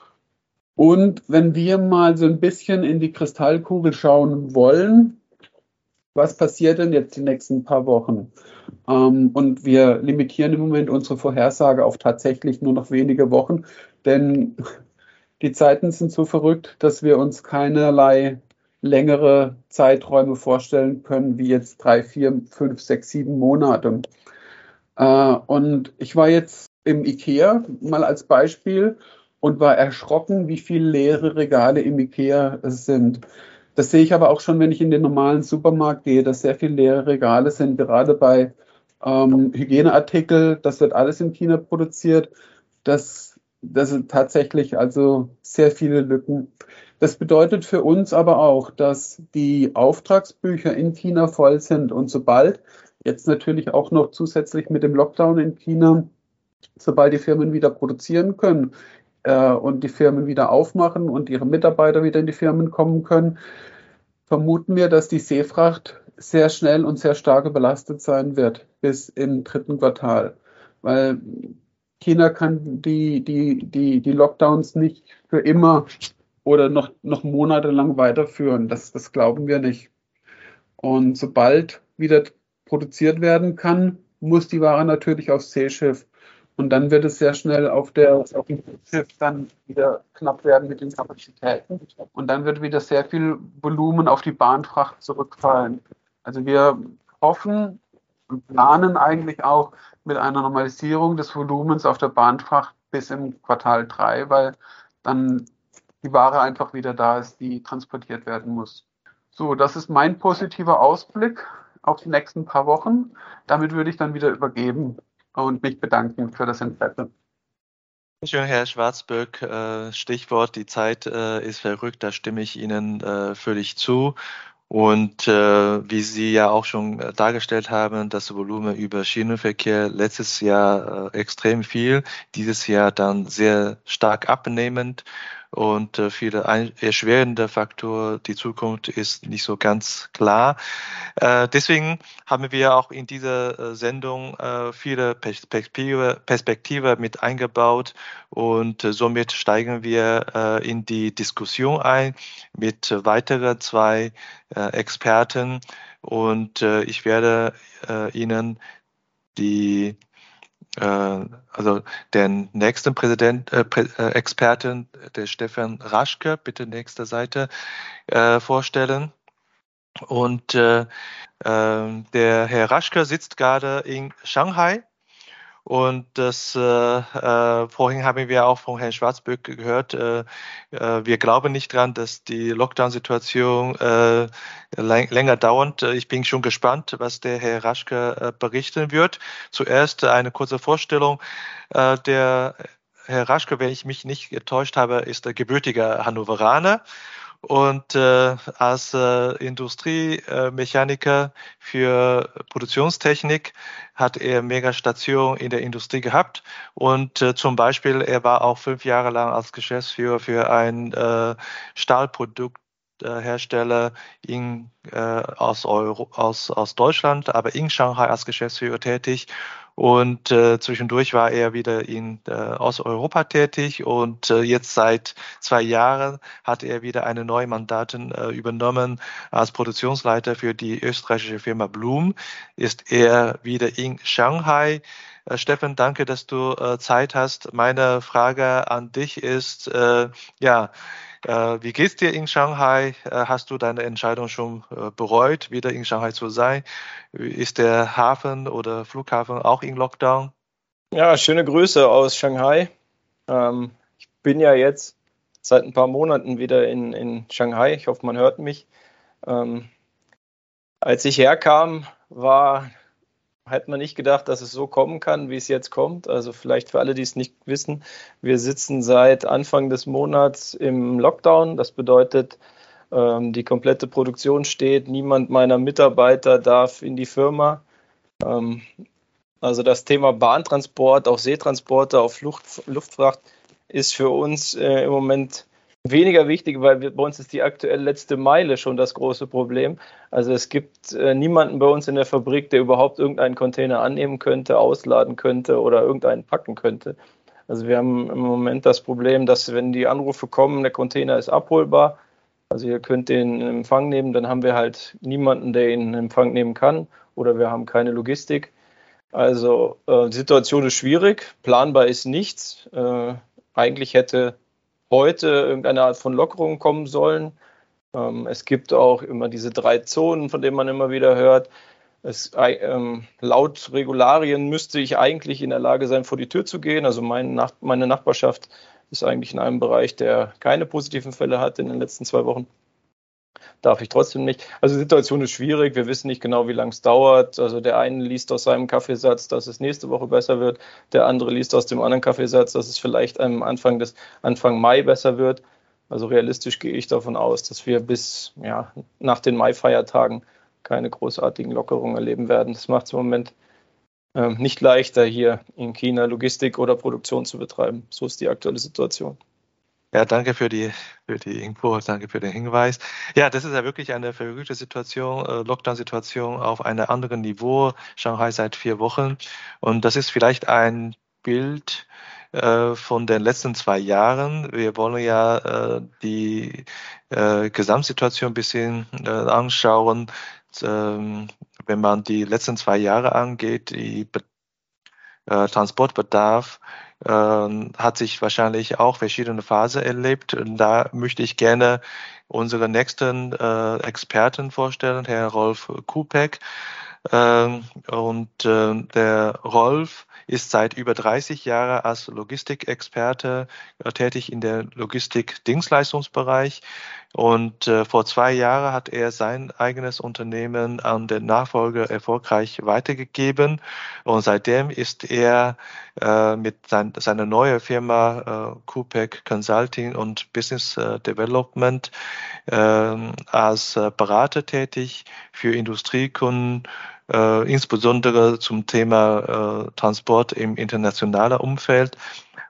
Und wenn wir mal so ein bisschen in die Kristallkugel schauen wollen, was passiert denn jetzt die nächsten paar Wochen? Ähm, und wir limitieren im Moment unsere Vorhersage auf tatsächlich nur noch wenige Wochen, denn die Zeiten sind so verrückt, dass wir uns keinerlei längere Zeiträume vorstellen können, wie jetzt drei, vier, fünf, sechs, sieben Monate. Äh, und ich war jetzt im IKEA mal als Beispiel und war erschrocken, wie viele leere Regale im IKEA sind. Das sehe ich aber auch schon, wenn ich in den normalen Supermarkt gehe, dass sehr viele leere Regale sind, gerade bei ähm, Hygieneartikel. Das wird alles in China produziert. Das, das sind tatsächlich also sehr viele Lücken. Das bedeutet für uns aber auch, dass die Auftragsbücher in China voll sind und sobald jetzt natürlich auch noch zusätzlich mit dem Lockdown in China, sobald die Firmen wieder produzieren können, äh, und die Firmen wieder aufmachen und ihre Mitarbeiter wieder in die Firmen kommen können, vermuten wir, dass die Seefracht sehr schnell und sehr stark überlastet sein wird bis im dritten Quartal. Weil China kann die, die, die, die Lockdowns nicht für immer oder noch, noch monatelang weiterführen. Das, das glauben wir nicht. Und sobald wieder produziert werden kann, muss die Ware natürlich aufs Seeschiff. Und dann wird es sehr schnell auf, der, auf dem Schiff dann wieder knapp werden mit den Kapazitäten. Und dann wird wieder sehr viel Volumen auf die Bahnfracht zurückfallen. Also wir hoffen und planen eigentlich auch mit einer Normalisierung des Volumens auf der Bahnfracht bis im Quartal 3, weil dann die Ware einfach wieder da ist, die transportiert werden muss. So, das ist mein positiver Ausblick auf die nächsten paar Wochen. Damit würde ich dann wieder übergeben und mich bedanken für das Interesse. Schön, Herr Schwarzböck. Äh, Stichwort, die Zeit äh, ist verrückt, da stimme ich Ihnen äh, völlig zu. Und wie Sie ja auch schon dargestellt haben, das Volumen über Schienenverkehr letztes Jahr extrem viel, dieses Jahr dann sehr stark abnehmend und äh, viele erschwerende Faktoren. Die Zukunft ist nicht so ganz klar. Äh, deswegen haben wir auch in dieser äh, Sendung äh, viele Perspektive, Perspektive mit eingebaut und äh, somit steigen wir äh, in die Diskussion ein mit weiteren zwei Experten und ich werde Ihnen die äh, also den nächsten Präsident, äh, äh, Experten, der Stefan Raschke, bitte nächste Seite äh, vorstellen. Und äh, äh, der Herr Raschke sitzt gerade in Shanghai und das äh, äh, vorhin haben wir auch von Herrn Schwarzböck gehört. Äh, äh, wir glauben nicht dran, dass die Lockdown-Situation äh, länger dauert. Ich bin schon gespannt, was der Herr Raschke äh, berichten wird. Zuerst eine kurze Vorstellung. der Herr Raschke, wenn ich mich nicht getäuscht habe, ist der gebürtige Hannoveraner und äh, als äh, Industriemechaniker für Produktionstechnik hat er Megastation in der Industrie gehabt und äh, zum Beispiel er war auch fünf Jahre lang als Geschäftsführer für ein äh, Stahlprodukt Hersteller in, äh, aus, Euro, aus, aus Deutschland, aber in Shanghai als Geschäftsführer tätig. Und äh, zwischendurch war er wieder in äh, Osteuropa tätig und äh, jetzt seit zwei Jahren hat er wieder eine neue Mandatin äh, übernommen als Produktionsleiter für die österreichische Firma Bloom. Ist er wieder in Shanghai. Äh, Steffen, danke, dass du äh, Zeit hast. Meine Frage an dich ist, äh, ja, äh, wie geht's dir in Shanghai? Äh, hast du deine Entscheidung schon bereut, wieder in Shanghai zu sein? Ist der Hafen oder Flughafen auch in Lockdown? Ja, schöne Grüße aus Shanghai. Ähm, ich bin ja jetzt seit ein paar Monaten wieder in, in Shanghai. Ich hoffe, man hört mich. Ähm, als ich herkam, war hätte man nicht gedacht, dass es so kommen kann, wie es jetzt kommt. Also vielleicht für alle, die es nicht wissen, wir sitzen seit Anfang des Monats im Lockdown. Das bedeutet, ähm, die komplette Produktion steht, niemand meiner Mitarbeiter darf in die Firma. Ähm, also das Thema Bahntransport, auch Seetransporte, auf Luft, Luftfracht ist für uns äh, im Moment weniger wichtig, weil wir, bei uns ist die aktuell letzte Meile schon das große Problem. Also es gibt äh, niemanden bei uns in der Fabrik, der überhaupt irgendeinen Container annehmen könnte, ausladen könnte oder irgendeinen packen könnte. Also wir haben im Moment das Problem, dass wenn die Anrufe kommen, der Container ist abholbar, also ihr könnt den in Empfang nehmen, dann haben wir halt niemanden, der ihn in Empfang nehmen kann oder wir haben keine Logistik. Also äh, die Situation ist schwierig, planbar ist nichts. Äh, eigentlich hätte heute irgendeine Art von Lockerung kommen sollen. Ähm, es gibt auch immer diese drei Zonen, von denen man immer wieder hört. Es, ähm, laut Regularien müsste ich eigentlich in der Lage sein, vor die Tür zu gehen. Also mein Nach meine Nachbarschaft ist eigentlich in einem Bereich, der keine positiven Fälle hat in den letzten zwei Wochen darf ich trotzdem nicht. Also die Situation ist schwierig. Wir wissen nicht genau, wie lange es dauert. Also der eine liest aus seinem Kaffeesatz, dass es nächste Woche besser wird. Der andere liest aus dem anderen Kaffeesatz, dass es vielleicht am Anfang des Anfang Mai besser wird. Also realistisch gehe ich davon aus, dass wir bis ja, nach den Mai-Feiertagen keine großartigen Lockerungen erleben werden. Das macht es im Moment äh, nicht leichter, hier in China Logistik oder Produktion zu betreiben. So ist die aktuelle Situation. Ja, danke für die, für die Info, danke für den Hinweis. Ja, das ist ja wirklich eine verrückte Situation, äh, Lockdown-Situation auf einem anderen Niveau, Shanghai seit vier Wochen. Und das ist vielleicht ein Bild äh, von den letzten zwei Jahren. Wir wollen ja äh, die äh, Gesamtsituation ein bisschen äh, anschauen. Ähm, wenn man die letzten zwei Jahre angeht, die äh, Transportbedarf hat sich wahrscheinlich auch verschiedene Phasen erlebt. Und da möchte ich gerne unseren nächsten äh, Experten vorstellen, Herr Rolf Kupek. Ähm, und äh, der Rolf ist seit über 30 Jahren als Logistikexperte äh, tätig in der Logistik-Dienstleistungsbereich. Und äh, vor zwei Jahren hat er sein eigenes Unternehmen an den Nachfolger erfolgreich weitergegeben. Und seitdem ist er äh, mit sein, seiner neuen Firma äh, Coopec Consulting und Business äh, Development ähm, als äh, Berater tätig für Industriekunden äh, insbesondere zum Thema äh, Transport im internationalen Umfeld.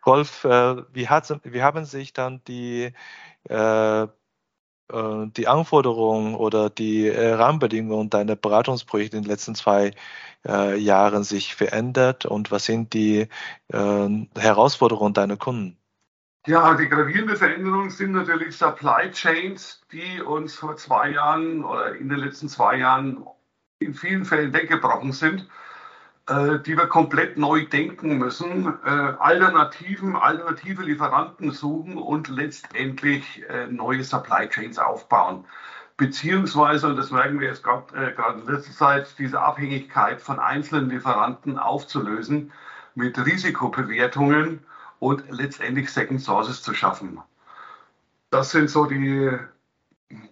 Rolf, äh, wie, hat, wie haben sich dann die, äh, äh, die Anforderungen oder die äh, Rahmenbedingungen deiner Beratungsprojekte in den letzten zwei Jahren sich verändert und was sind die Herausforderungen deiner Kunden? Ja, die gravierende Veränderungen sind natürlich Supply Chains, die uns vor zwei Jahren oder in den letzten zwei Jahren in vielen Fällen weggebrochen sind, äh, die wir komplett neu denken müssen, äh, Alternativen, alternative Lieferanten suchen und letztendlich äh, neue Supply Chains aufbauen. Beziehungsweise, und das merken wir jetzt gerade äh, in letzter Zeit, diese Abhängigkeit von einzelnen Lieferanten aufzulösen mit Risikobewertungen und letztendlich Second Sources zu schaffen. Das sind so die,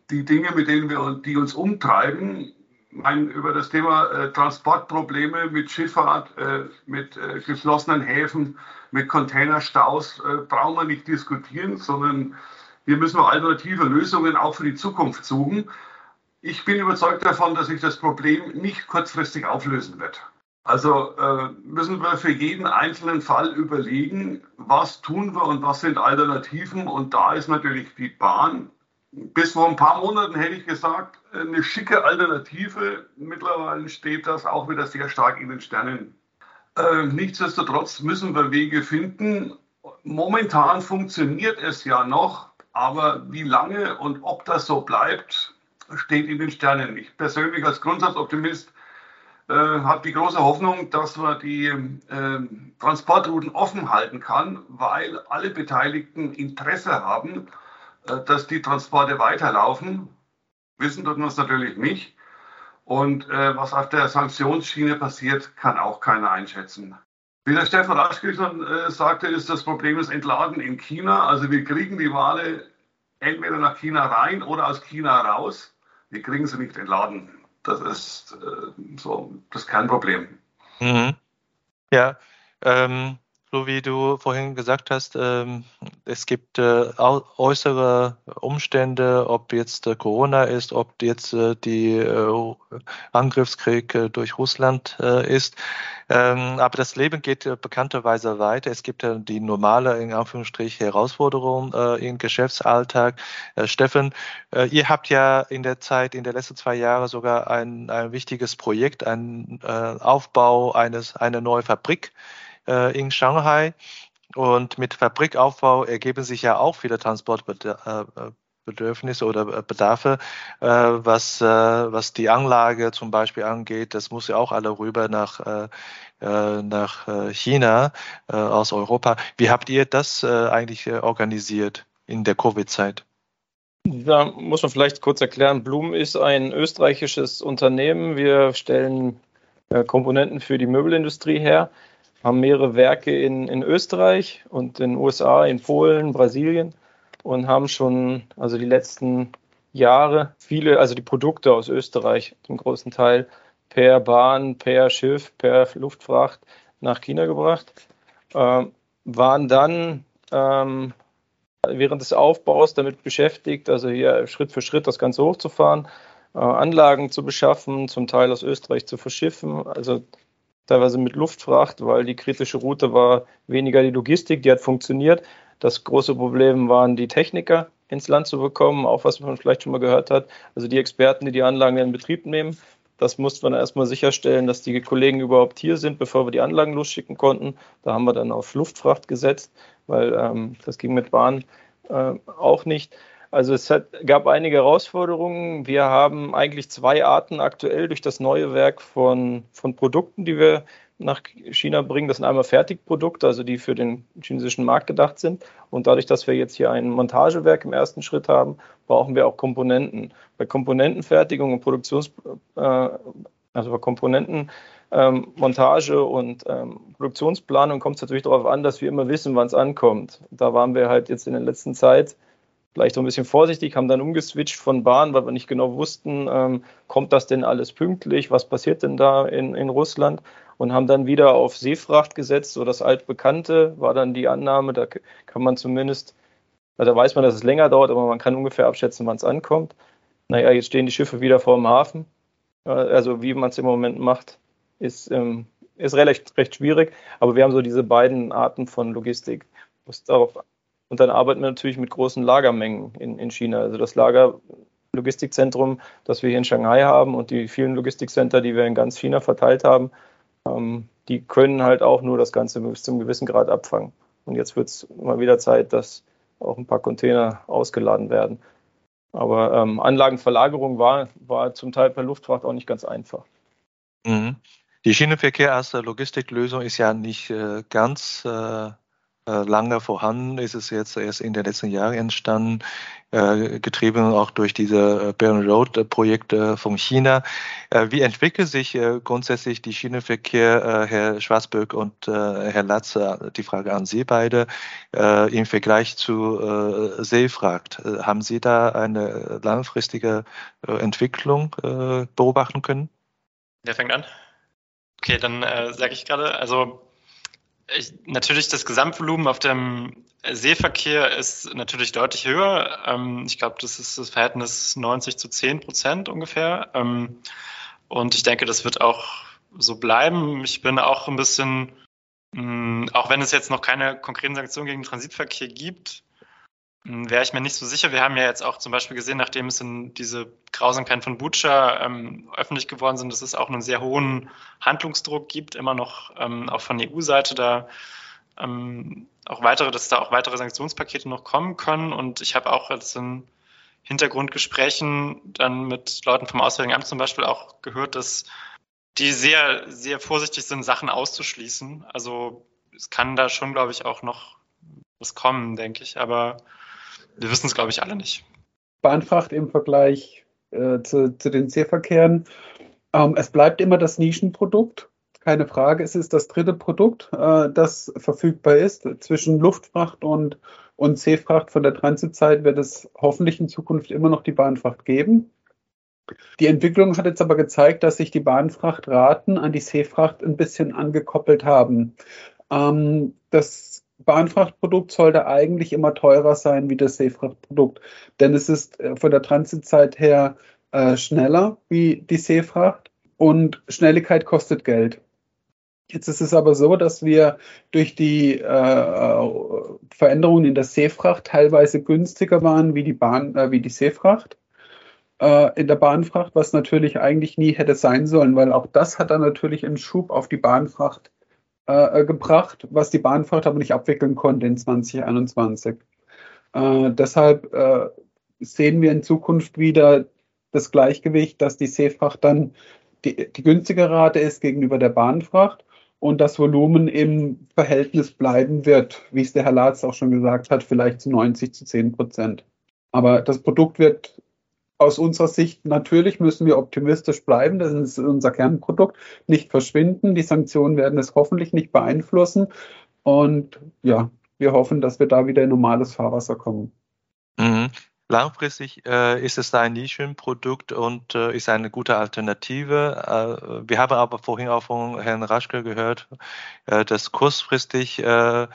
die Dinge, mit denen wir die uns umtreiben mein, über das Thema äh, Transportprobleme mit Schifffahrt, äh, mit äh, geschlossenen Häfen, mit Containerstaus äh, brauchen wir nicht diskutieren, sondern hier müssen wir alternative Lösungen auch für die Zukunft suchen. Ich bin überzeugt davon, dass sich das Problem nicht kurzfristig auflösen wird. Also äh, müssen wir für jeden einzelnen Fall überlegen, was tun wir und was sind Alternativen. Und da ist natürlich die Bahn bis vor ein paar Monaten hätte ich gesagt, eine schicke Alternative. Mittlerweile steht das auch wieder sehr stark in den Sternen. Äh, nichtsdestotrotz müssen wir Wege finden. Momentan funktioniert es ja noch, aber wie lange und ob das so bleibt, steht in den Sternen. Ich persönlich als Grundsatzoptimist äh, habe die große Hoffnung, dass man die äh, Transportrouten offen halten kann, weil alle Beteiligten Interesse haben, dass die Transporte weiterlaufen. Wissen tut man es natürlich nicht. Und äh, was auf der Sanktionsschiene passiert, kann auch keiner einschätzen. Wie der Stefan Aschkirchner äh, sagte, ist das Problem das Entladen in China. Also wir kriegen die Ware entweder nach China rein oder aus China raus. Wir kriegen sie nicht entladen. Das ist äh, so das Kernproblem. Mhm. Ja, ähm, so wie du vorhin gesagt hast, ähm, es gibt äh, äußere Umstände, ob jetzt äh, Corona ist, ob jetzt äh, die äh, Angriffskrieg äh, durch Russland äh, ist. Ähm, aber das Leben geht bekannterweise weiter. Es gibt die normale, in Anführungsstrich, Herausforderung im Geschäftsalltag. Steffen, ihr habt ja in der Zeit, in den letzten zwei Jahren sogar ein, ein wichtiges Projekt, ein Aufbau eines, einer neuen Fabrik in Shanghai. Und mit Fabrikaufbau ergeben sich ja auch viele Transportbedürfnisse oder äh, Bedarfe, äh, was, was die Anlage zum Beispiel angeht. Das muss ja auch alle rüber nach, nach China aus Europa. Wie habt ihr das eigentlich organisiert in der Covid-Zeit? Da muss man vielleicht kurz erklären, Blum ist ein österreichisches Unternehmen. Wir stellen Komponenten für die Möbelindustrie her haben mehrere Werke in, in Österreich und in den USA, in Polen, Brasilien und haben schon, also die letzten Jahre, viele, also die Produkte aus Österreich zum großen Teil per Bahn, per Schiff, per Luftfracht nach China gebracht, äh, waren dann ähm, während des Aufbaus damit beschäftigt, also hier Schritt für Schritt das Ganze hochzufahren, äh, Anlagen zu beschaffen, zum Teil aus Österreich zu verschiffen, also teilweise mit Luftfracht, weil die kritische Route war weniger die Logistik, die hat funktioniert. Das große Problem waren die Techniker ins Land zu bekommen, auch was man vielleicht schon mal gehört hat. Also die Experten, die die Anlagen in Betrieb nehmen. Das musste man erstmal sicherstellen, dass die Kollegen überhaupt hier sind, bevor wir die Anlagen losschicken konnten. Da haben wir dann auf Luftfracht gesetzt, weil ähm, das ging mit Bahn äh, auch nicht. Also es hat, gab einige Herausforderungen. Wir haben eigentlich zwei Arten aktuell durch das neue Werk von, von Produkten, die wir nach China bringen. Das sind einmal Fertigprodukte, also die für den chinesischen Markt gedacht sind. Und dadurch, dass wir jetzt hier ein Montagewerk im ersten Schritt haben, brauchen wir auch Komponenten. Bei Komponentenfertigung und Produktions, äh, also bei Komponenten ähm, Montage und ähm, Produktionsplanung kommt es natürlich darauf an, dass wir immer wissen, wann es ankommt. Da waren wir halt jetzt in der letzten Zeit vielleicht so ein bisschen vorsichtig, haben dann umgeswitcht von Bahn, weil wir nicht genau wussten, ähm, kommt das denn alles pünktlich, was passiert denn da in, in Russland und haben dann wieder auf Seefracht gesetzt, so das altbekannte war dann die Annahme, da kann man zumindest, also da weiß man, dass es länger dauert, aber man kann ungefähr abschätzen, wann es ankommt. Naja, jetzt stehen die Schiffe wieder vor dem Hafen, äh, also wie man es im Moment macht, ist, ähm, ist recht, recht schwierig, aber wir haben so diese beiden Arten von Logistik. Muss darauf und dann arbeiten wir natürlich mit großen Lagermengen in, in China. Also das Lagerlogistikzentrum, das wir hier in Shanghai haben und die vielen Logistikcenter, die wir in ganz China verteilt haben, ähm, die können halt auch nur das Ganze bis zum gewissen Grad abfangen. Und jetzt wird es mal wieder Zeit, dass auch ein paar Container ausgeladen werden. Aber ähm, Anlagenverlagerung war, war zum Teil per Luftfracht auch nicht ganz einfach. Mhm. Die Schienenverkehr als Logistiklösung ist ja nicht äh, ganz äh, lange vorhanden, ist es jetzt erst in den letzten Jahren entstanden, äh, getrieben auch durch diese Belt Road Projekte von China. Wie entwickelt sich grundsätzlich die Schienenverkehr, Herr Schwarzböck und Herr Latze, die Frage an Sie beide, im Vergleich zu Seefracht? Haben Sie da eine langfristige Entwicklung beobachten können? Wer fängt an? Okay, dann äh, sage ich gerade, also ich, natürlich das Gesamtvolumen auf dem Seeverkehr ist natürlich deutlich höher. Ähm, ich glaube, das ist das Verhältnis 90 zu 10 Prozent ungefähr. Ähm, und ich denke, das wird auch so bleiben. Ich bin auch ein bisschen, mh, hm, auch wenn es jetzt noch keine konkreten Sanktionen gegen den Transitverkehr gibt, wäre ich mir nicht so sicher. Wir haben ja jetzt auch zum Beispiel gesehen, nachdem es in diese Grausamkeiten von Bucha ähm, öffentlich geworden sind, dass es auch einen sehr hohen Handlungsdruck gibt, immer noch ähm, auch von EU-Seite da ähm, auch weitere, dass da auch weitere Sanktionspakete noch kommen können. Und ich habe auch jetzt in Hintergrundgesprächen dann mit Leuten vom Auswärtigen Amt zum Beispiel auch gehört, dass die sehr, sehr vorsichtig sind, Sachen auszuschließen. Also es kann da schon, glaube ich, auch noch was kommen, denke ich. Aber wir wissen es, glaube ich, alle nicht. Bahnfracht im Vergleich äh, zu, zu, den Seeverkehren. Ähm, es bleibt immer das Nischenprodukt. Keine Frage, es ist das dritte Produkt, äh, das verfügbar ist. Zwischen Luftfracht und, und Seefracht von der Transitzeit wird es hoffentlich in Zukunft immer noch die Bahnfracht geben. Die Entwicklung hat jetzt aber gezeigt, dass sich die Bahnfrachtraten an die Seefracht ein bisschen angekoppelt haben. Ähm, das Bahnfrachtprodukt sollte eigentlich immer teurer sein wie das Seefrachtprodukt, denn es ist äh, von der Transitzeit her äh, schneller wie die Seefracht und Schnelligkeit kostet Geld. Jetzt ist es aber so, dass wir durch die äh, Veränderungen in der Seefracht teilweise günstiger waren wie die Bahn, äh, wie die Seefracht äh, in der Bahnfracht, was natürlich eigentlich nie hätte sein sollen, weil auch das hat dann natürlich einen Schub auf die Bahnfracht äh, gebracht, was die Bahnfracht aber nicht abwickeln konnte in 2021. Äh, deshalb äh, sehen wir in Zukunft wieder das Gleichgewicht, dass die Seefracht dann die, die günstige Rate ist gegenüber der Bahnfracht und das Volumen im Verhältnis bleiben wird, wie es der Herr Latz auch schon gesagt hat, vielleicht zu 90 zu 10 Prozent. Aber das Produkt wird aus unserer Sicht natürlich müssen wir optimistisch bleiben. Das ist unser Kernprodukt. Nicht verschwinden. Die Sanktionen werden es hoffentlich nicht beeinflussen. Und ja, wir hoffen, dass wir da wieder in normales Fahrwasser kommen. Mhm. Langfristig äh, ist es ein Nischenprodukt und äh, ist eine gute Alternative. Äh, wir haben aber vorhin auch von Herrn Raschke gehört, äh, dass kurzfristig äh,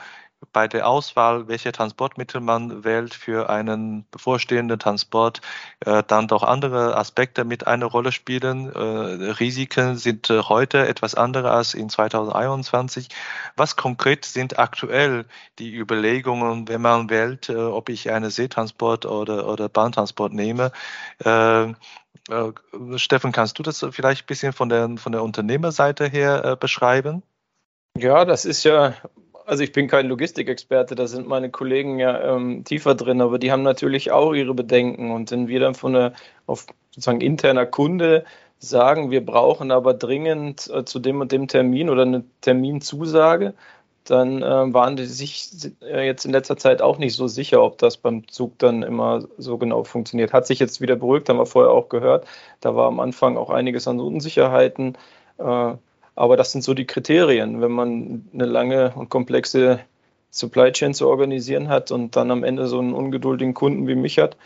bei der Auswahl, welche Transportmittel man wählt für einen bevorstehenden Transport, äh, dann doch andere Aspekte mit einer Rolle spielen. Äh, Risiken sind äh, heute etwas andere als in 2021. Was konkret sind aktuell die Überlegungen, wenn man wählt, äh, ob ich eine Seetransport oder, oder Bahntransport nehme? Äh, äh, Steffen, kannst du das vielleicht ein bisschen von der, von der Unternehmerseite her beschreiben? Ja, das ist ja also ich bin kein Logistikexperte, da sind meine Kollegen ja ähm, tiefer drin, aber die haben natürlich auch ihre Bedenken. Und wenn wir dann von einer auf sozusagen interner Kunde sagen, wir brauchen aber dringend äh, zu dem und dem Termin oder eine Terminzusage, dann äh, waren die sich äh, jetzt in letzter Zeit auch nicht so sicher, ob das beim Zug dann immer so genau funktioniert. Hat sich jetzt wieder beruhigt, haben wir vorher auch gehört. Da war am Anfang auch einiges an Unsicherheiten. Äh, aber das sind so die Kriterien, wenn man eine lange und komplexe Supply Chain zu organisieren hat und dann am Ende so einen ungeduldigen Kunden wie mich hat,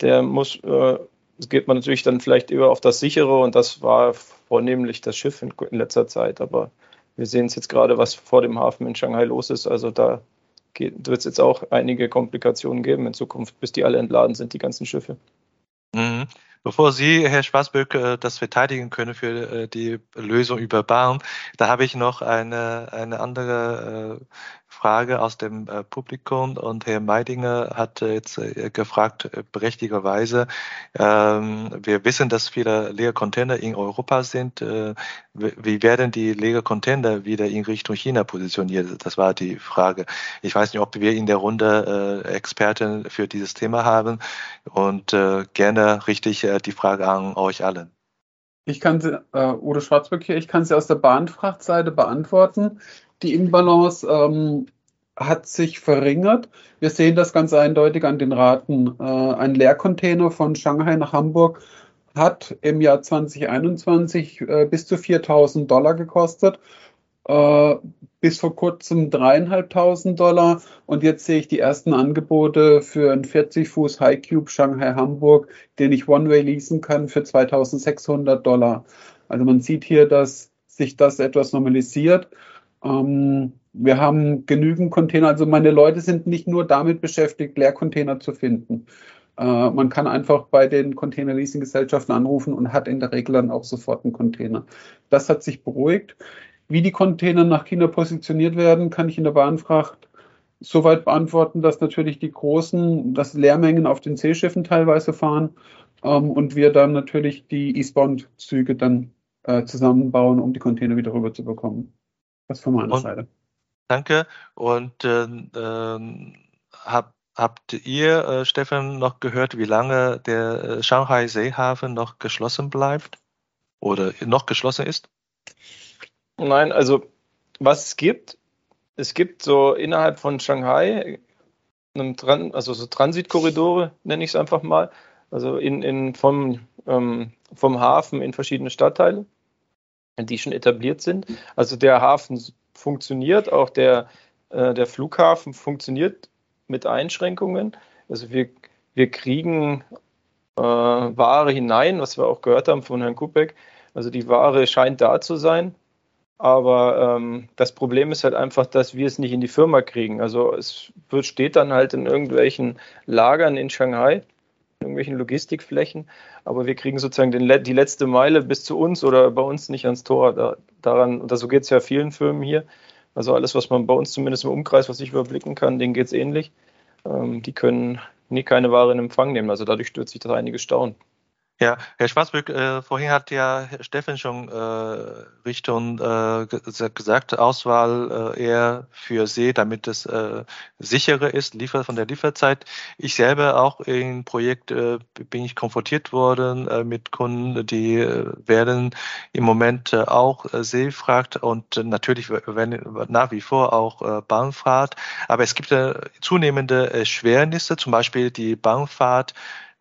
der muss, äh, geht man natürlich dann vielleicht über auf das sichere und das war vornehmlich das Schiff in, in letzter Zeit. Aber wir sehen es jetzt gerade, was vor dem Hafen in Shanghai los ist. Also da wird es jetzt auch einige Komplikationen geben in Zukunft, bis die alle entladen sind, die ganzen Schiffe. Mhm. Bevor Sie, Herr Schwarzböck, äh, das verteidigen können für äh, die Lösung über Bahn, da habe ich noch eine, eine andere äh, Frage aus dem äh, Publikum und Herr Meidinger hat äh, jetzt äh, gefragt, berechtigerweise, ähm, wir wissen, dass viele Leercontainer in Europa sind. Wie werden die Leercontainer wieder in Richtung China positioniert? Das war die Frage. Ich weiß nicht, ob wir in der Runde Experten für dieses Thema haben und gerne richtig die Frage an euch allen. Ich kann sie, äh, Udo Schwarzböck hier, ich kann sie aus der Bahnfrachtseite beantworten die Imbalance ähm, hat sich verringert. Wir sehen das ganz eindeutig an den Raten. Äh, ein Leercontainer von Shanghai nach Hamburg hat im Jahr 2021 äh, bis zu 4000 Dollar gekostet. Äh, bis vor kurzem dreieinhalbtausend Dollar und jetzt sehe ich die ersten Angebote für einen 40 Fuß High Cube Shanghai Hamburg, den ich One-Way leasen kann für 2600 Dollar. Also man sieht hier, dass sich das etwas normalisiert. Ähm, wir haben genügend Container, also meine Leute sind nicht nur damit beschäftigt, Leercontainer zu finden. Äh, man kann einfach bei den Container-Leasing-Gesellschaften anrufen und hat in der Regel dann auch sofort einen Container. Das hat sich beruhigt. Wie die Container nach China positioniert werden, kann ich in der Bahnfracht soweit beantworten, dass natürlich die großen, dass Leermengen auf den Seeschiffen teilweise fahren ähm, und wir dann natürlich die Eastbound-Züge dann äh, zusammenbauen, um die Container wieder rüber zu bekommen. Das von meiner und, Seite. Danke. Und äh, äh, hab, habt ihr, äh, Stefan, noch gehört, wie lange der äh, Shanghai Seehafen noch geschlossen bleibt oder noch geschlossen ist? Nein, also was es gibt, es gibt so innerhalb von Shanghai, einem also so Transitkorridore, nenne ich es einfach mal, also in, in vom, ähm, vom Hafen in verschiedene Stadtteile, die schon etabliert sind. Also der Hafen funktioniert, auch der, äh, der Flughafen funktioniert mit Einschränkungen. Also wir, wir kriegen äh, Ware hinein, was wir auch gehört haben von Herrn Kupek. Also die Ware scheint da zu sein, aber ähm, das Problem ist halt einfach, dass wir es nicht in die Firma kriegen. Also es wird, steht dann halt in irgendwelchen Lagern in Shanghai, irgendwelchen Logistikflächen, aber wir kriegen sozusagen den, die letzte Meile bis zu uns oder bei uns nicht ans Tor. Da, daran, und so geht es ja vielen Firmen hier. Also alles, was man bei uns zumindest im Umkreis, was ich überblicken kann, denen geht es ähnlich. Ähm, die können nie keine Ware in Empfang nehmen. Also dadurch stürzt sich das einige Staunen. Ja, Herr Schwarzbück, äh, vorhin hat ja Steffen schon äh, Richtung äh, gesagt, Auswahl äh, eher für See, damit es äh, sicherer ist, liefer von der Lieferzeit. Ich selber auch im Projekt äh, bin ich konfrontiert worden äh, mit Kunden, die äh, werden im Moment äh, auch äh, Seefracht und äh, natürlich werden nach wie vor auch äh, Bahnfahrt. Aber es gibt äh, zunehmende Erschwernisse, zum Beispiel die Bahnfahrt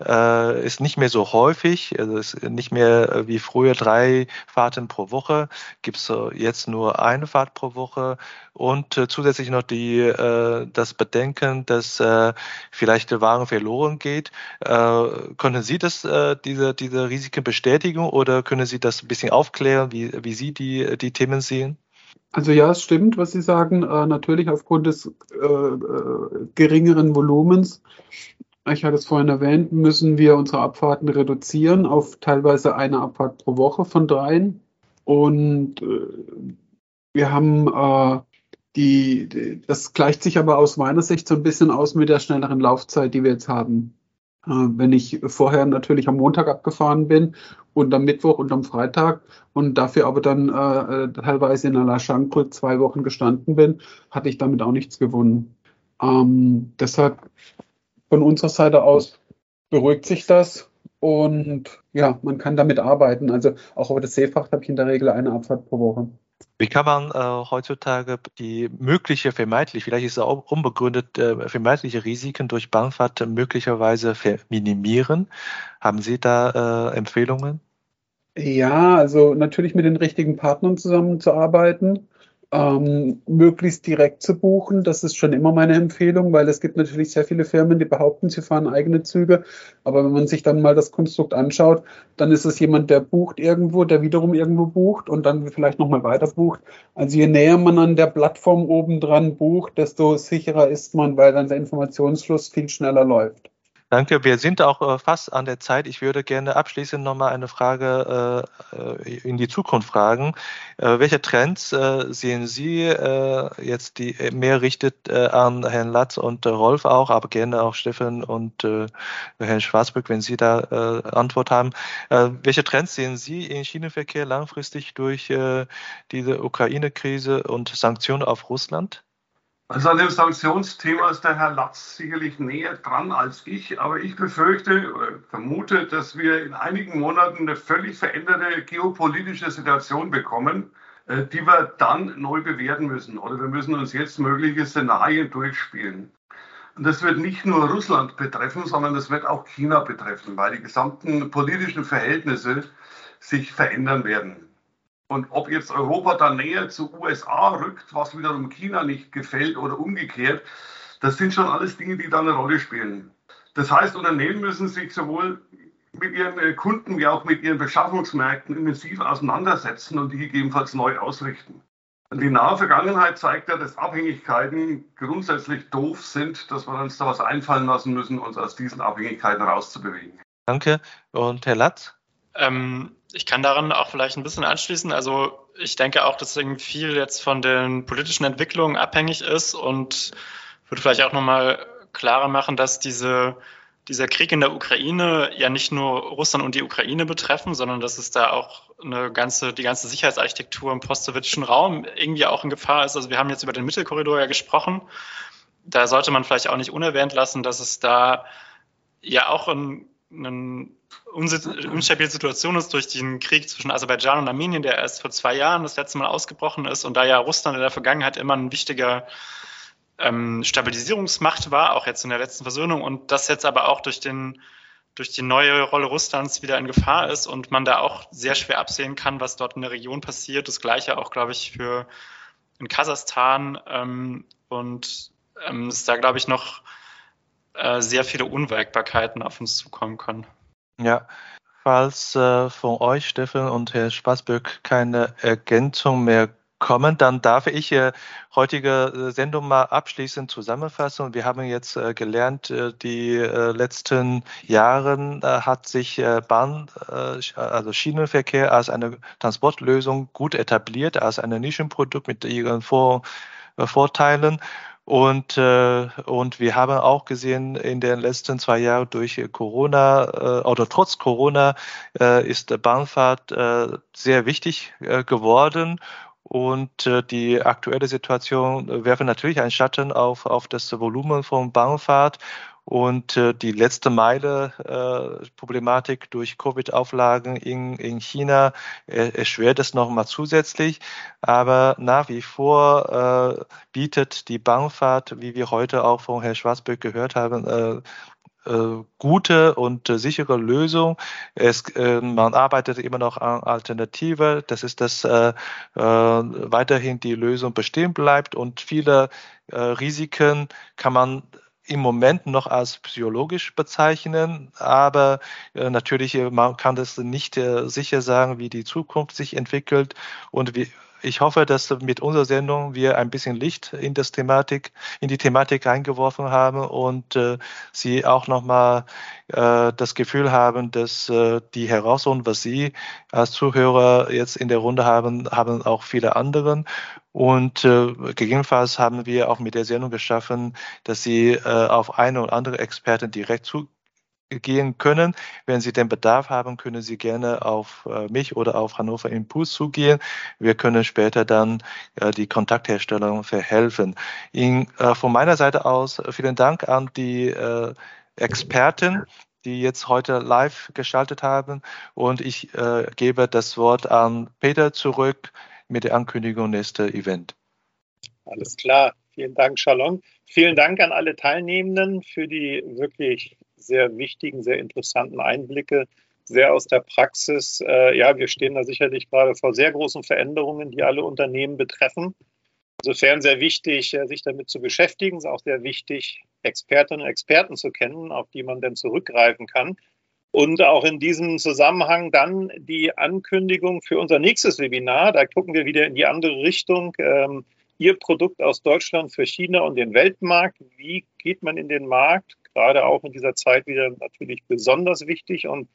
äh, ist nicht mehr so häufig, also ist nicht mehr äh, wie früher drei Fahrten pro Woche, gibt es jetzt nur eine Fahrt pro Woche und äh, zusätzlich noch die, äh, das Bedenken, dass äh, vielleicht der Wagen verloren geht. Äh, können Sie das, diese, diese Risiken bestätigen oder können Sie das ein bisschen aufklären, wie, wie Sie die, die Themen sehen? Also ja, es stimmt, was Sie sagen. Äh, natürlich aufgrund des äh, äh, geringeren Volumens ich hatte es vorhin erwähnt, müssen wir unsere Abfahrten reduzieren auf teilweise eine Abfahrt pro Woche von dreien. Und äh, wir haben äh, die, die, das gleicht sich aber aus meiner Sicht so ein bisschen aus mit der schnelleren Laufzeit, die wir jetzt haben. Äh, wenn ich vorher natürlich am Montag abgefahren bin und am Mittwoch und am Freitag und dafür aber dann äh, äh teilweise in La Chancre zwei Wochen gestanden bin, hatte ich damit auch nichts gewonnen. Ähm, deshalb von unserer Seite aus beruhigt sich das und ja, man kann damit arbeiten. Also auch über das Seefracht habe ich in der Regel eine Abfahrt pro Woche. Wie kann man äh, heutzutage die mögliche vermeintlich, vielleicht ist es auch unbegründet, äh, vermeintliche Risiken durch Bahnfahrt möglicherweise minimieren? Haben Sie da äh, Empfehlungen? Ja, also natürlich mit den richtigen Partnern zusammenzuarbeiten ähm, möglichst direkt zu buchen. Das ist schon immer meine Empfehlung, weil es gibt natürlich sehr viele Firmen, die behaupten, sie fahren eigene Züge. Aber wenn man sich dann mal das Konstrukt anschaut, dann ist es jemand, der bucht irgendwo, der wiederum irgendwo bucht und dann vielleicht nochmal weiter bucht. Also je näher man an der Plattform oben dran bucht, desto sicherer ist man, weil dann der Informationsfluss viel schneller läuft. Danke, wir sind auch äh, fast an der Zeit. Ich würde gerne abschließend nochmal eine Frage äh, in die Zukunft fragen. Äh, welche Trends sehen Sie jetzt, die mehr richtet an Herrn Latz und Rolf auch, aber gerne auch Steffen und Herrn Schwarzbrück, wenn Sie da Antwort haben. welche Trends sehen Sie im Schienenverkehr langfristig durch diese Ukraine-Krise und Sanktionen auf Russland? Also an dem Sanktionsthema ist der Herr Latz sicherlich näher dran als ich, aber ich befürchte oder vermute, dass wir in einigen Monaten eine völlig veränderte geopolitische Situation bekommen, äh, die wir dann neu bewerten müssen. Oder wir müssen uns jetzt mögliche Szenarien durchspielen. Und das wird nicht nur Russland betreffen, sondern das wird auch China betreffen, weil die gesamten politischen Verhältnisse sich verändern werden. Und ob jetzt Europa dann näher zu USA rückt, was wiederum China nicht gefällt oder umgekehrt, das sind schon alles Dinge, die da eine Rolle spielen. Das heißt, Unternehmen müssen sich sowohl mit ihren äh, Kunden wie auch mit ihren Beschaffungsmärkten intensiv auseinandersetzen und die gegebenenfalls neu ausrichten. Und die nahe Vergangenheit zeigt ja, dass Abhängigkeiten grundsätzlich doof sind, dass wir uns da was einfallen lassen müssen, uns aus diesen Abhängigkeiten rauszubewegen. Danke. Und Herr Latz? Ähm, ich kann daran auch vielleicht ein bisschen anschließen. Also ich denke auch, dass viel jetzt von den politischen Entwicklungen abhängig ist und würde vielleicht auch nochmal klarer machen, dass diese dieser Krieg in der Ukraine ja nicht nur Russland und die Ukraine betreffen, sondern dass es da auch eine ganze, die ganze Sicherheitsarchitektur im post-sowjetischen Raum irgendwie auch in Gefahr ist. Also wir haben jetzt über den Mittelkorridor ja gesprochen. Da sollte man vielleicht auch nicht unerwähnt lassen, dass es da ja auch eine unstabile Situation ist durch den Krieg zwischen Aserbaidschan und Armenien, der erst vor zwei Jahren das letzte Mal ausgebrochen ist und da ja Russland in der Vergangenheit immer ein wichtiger ähm, Stabilisierungsmacht war, auch jetzt in der letzten Versöhnung und das jetzt aber auch durch den durch die neue Rolle Russlands wieder in Gefahr ist und man da auch sehr schwer absehen kann, was dort in der Region passiert. Das gleiche auch, glaube ich, für in Kasachstan ähm, und ähm, es da, glaube ich, noch äh, sehr viele Unwägbarkeiten auf uns zukommen können. Ja, falls äh, von euch, Steffen und Herr Spaßböck, keine Ergänzung mehr kommen, dann darf ich äh, heutige äh, Sendung mal abschließend zusammenfassen. Wir haben jetzt äh, gelernt, äh, die äh, letzten Jahren hat sich Bahn, also Schienenverkehr als eine Transportlösung gut etabliert, als ein Nischenprodukt mit ihren Vor Vorteilen. Und, äh, und wir haben auch gesehen, in den letzten zwei Jahren durch Corona äh, oder trotz Corona äh, ist Bahnfahrt äh, sehr wichtig äh, geworden. Und äh, die aktuelle Situation äh, werfe natürlich einen Schatten auf, auf das Volumen von Bahnfahrt und äh, die letzte Meile äh, durch Covid-Auflagen in, in China äh, erschwert es nochmal zusätzlich. Aber nach wie vor äh, bietet die Bahnfahrt, wie wir heute auch von Herrn Schwarzböck gehört haben, äh, äh, gute und äh, sichere Lösung. Es, äh, man arbeitet immer noch an Alternative. Das ist, dass äh, äh, weiterhin die Lösung bestehen bleibt und viele äh, Risiken kann man im Moment noch als psychologisch bezeichnen, aber äh, natürlich, man kann das nicht äh, sicher sagen, wie die Zukunft sich entwickelt und wie, ich hoffe, dass mit unserer Sendung wir ein bisschen Licht in das Thematik, in die Thematik reingeworfen haben und äh, Sie auch nochmal äh, das Gefühl haben, dass äh, die Herausforderungen, was Sie als Zuhörer jetzt in der Runde haben, haben auch viele anderen. Und äh, gegebenenfalls haben wir auch mit der Sendung geschaffen, dass Sie äh, auf eine oder andere Experten direkt zu, gehen können. Wenn Sie den Bedarf haben, können Sie gerne auf äh, mich oder auf Hannover Impuls zugehen. Wir können später dann äh, die Kontaktherstellung verhelfen. Äh, von meiner Seite aus vielen Dank an die Experten, die jetzt heute live geschaltet haben. Und ich gebe das Wort an Peter zurück mit der Ankündigung nächster Event. Alles klar. Vielen Dank, Shalom. Vielen Dank an alle Teilnehmenden für die wirklich sehr wichtigen, sehr interessanten Einblicke, sehr aus der Praxis. Äh, ja, wir stehen da sicherlich gerade vor sehr großen Veränderungen, die alle Unternehmen betreffen. Insofern sehr wichtig, äh, sich damit zu beschäftigen. Es ist auch sehr wichtig, Expertinnen und Experten zu kennen, auf die man dann zurückgreifen kann. Und auch in diesem Zusammenhang dann die Ankündigung für unser nächstes Webinar. Da gucken wir wieder in die andere Richtung. Ähm, Ihr Produkt aus Deutschland für China und den Weltmarkt. Wie geht man in den Markt? Gerade auch in dieser Zeit wieder natürlich besonders wichtig und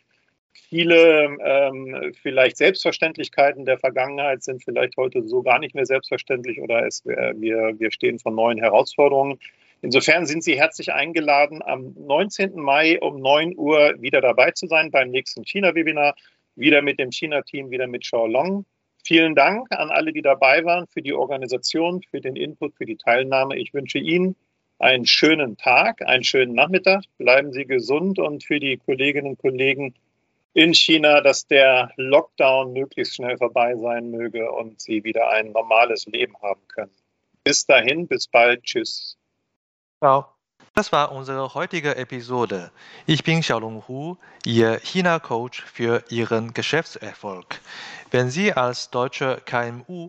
viele ähm, vielleicht Selbstverständlichkeiten der Vergangenheit sind vielleicht heute so gar nicht mehr selbstverständlich oder es, äh, wir, wir stehen vor neuen Herausforderungen. Insofern sind Sie herzlich eingeladen, am 19. Mai um 9 Uhr wieder dabei zu sein beim nächsten China-Webinar, wieder mit dem China-Team, wieder mit Shao Long. Vielen Dank an alle, die dabei waren, für die Organisation, für den Input, für die Teilnahme. Ich wünsche Ihnen einen schönen Tag, einen schönen Nachmittag. Bleiben Sie gesund und für die Kolleginnen und Kollegen in China, dass der Lockdown möglichst schnell vorbei sein möge und sie wieder ein normales Leben haben können. Bis dahin, bis bald. Tschüss. Ciao. Das war unsere heutige Episode. Ich bin Xiaolong Hu, Ihr China-Coach für Ihren Geschäftserfolg. Wenn Sie als deutsche KMU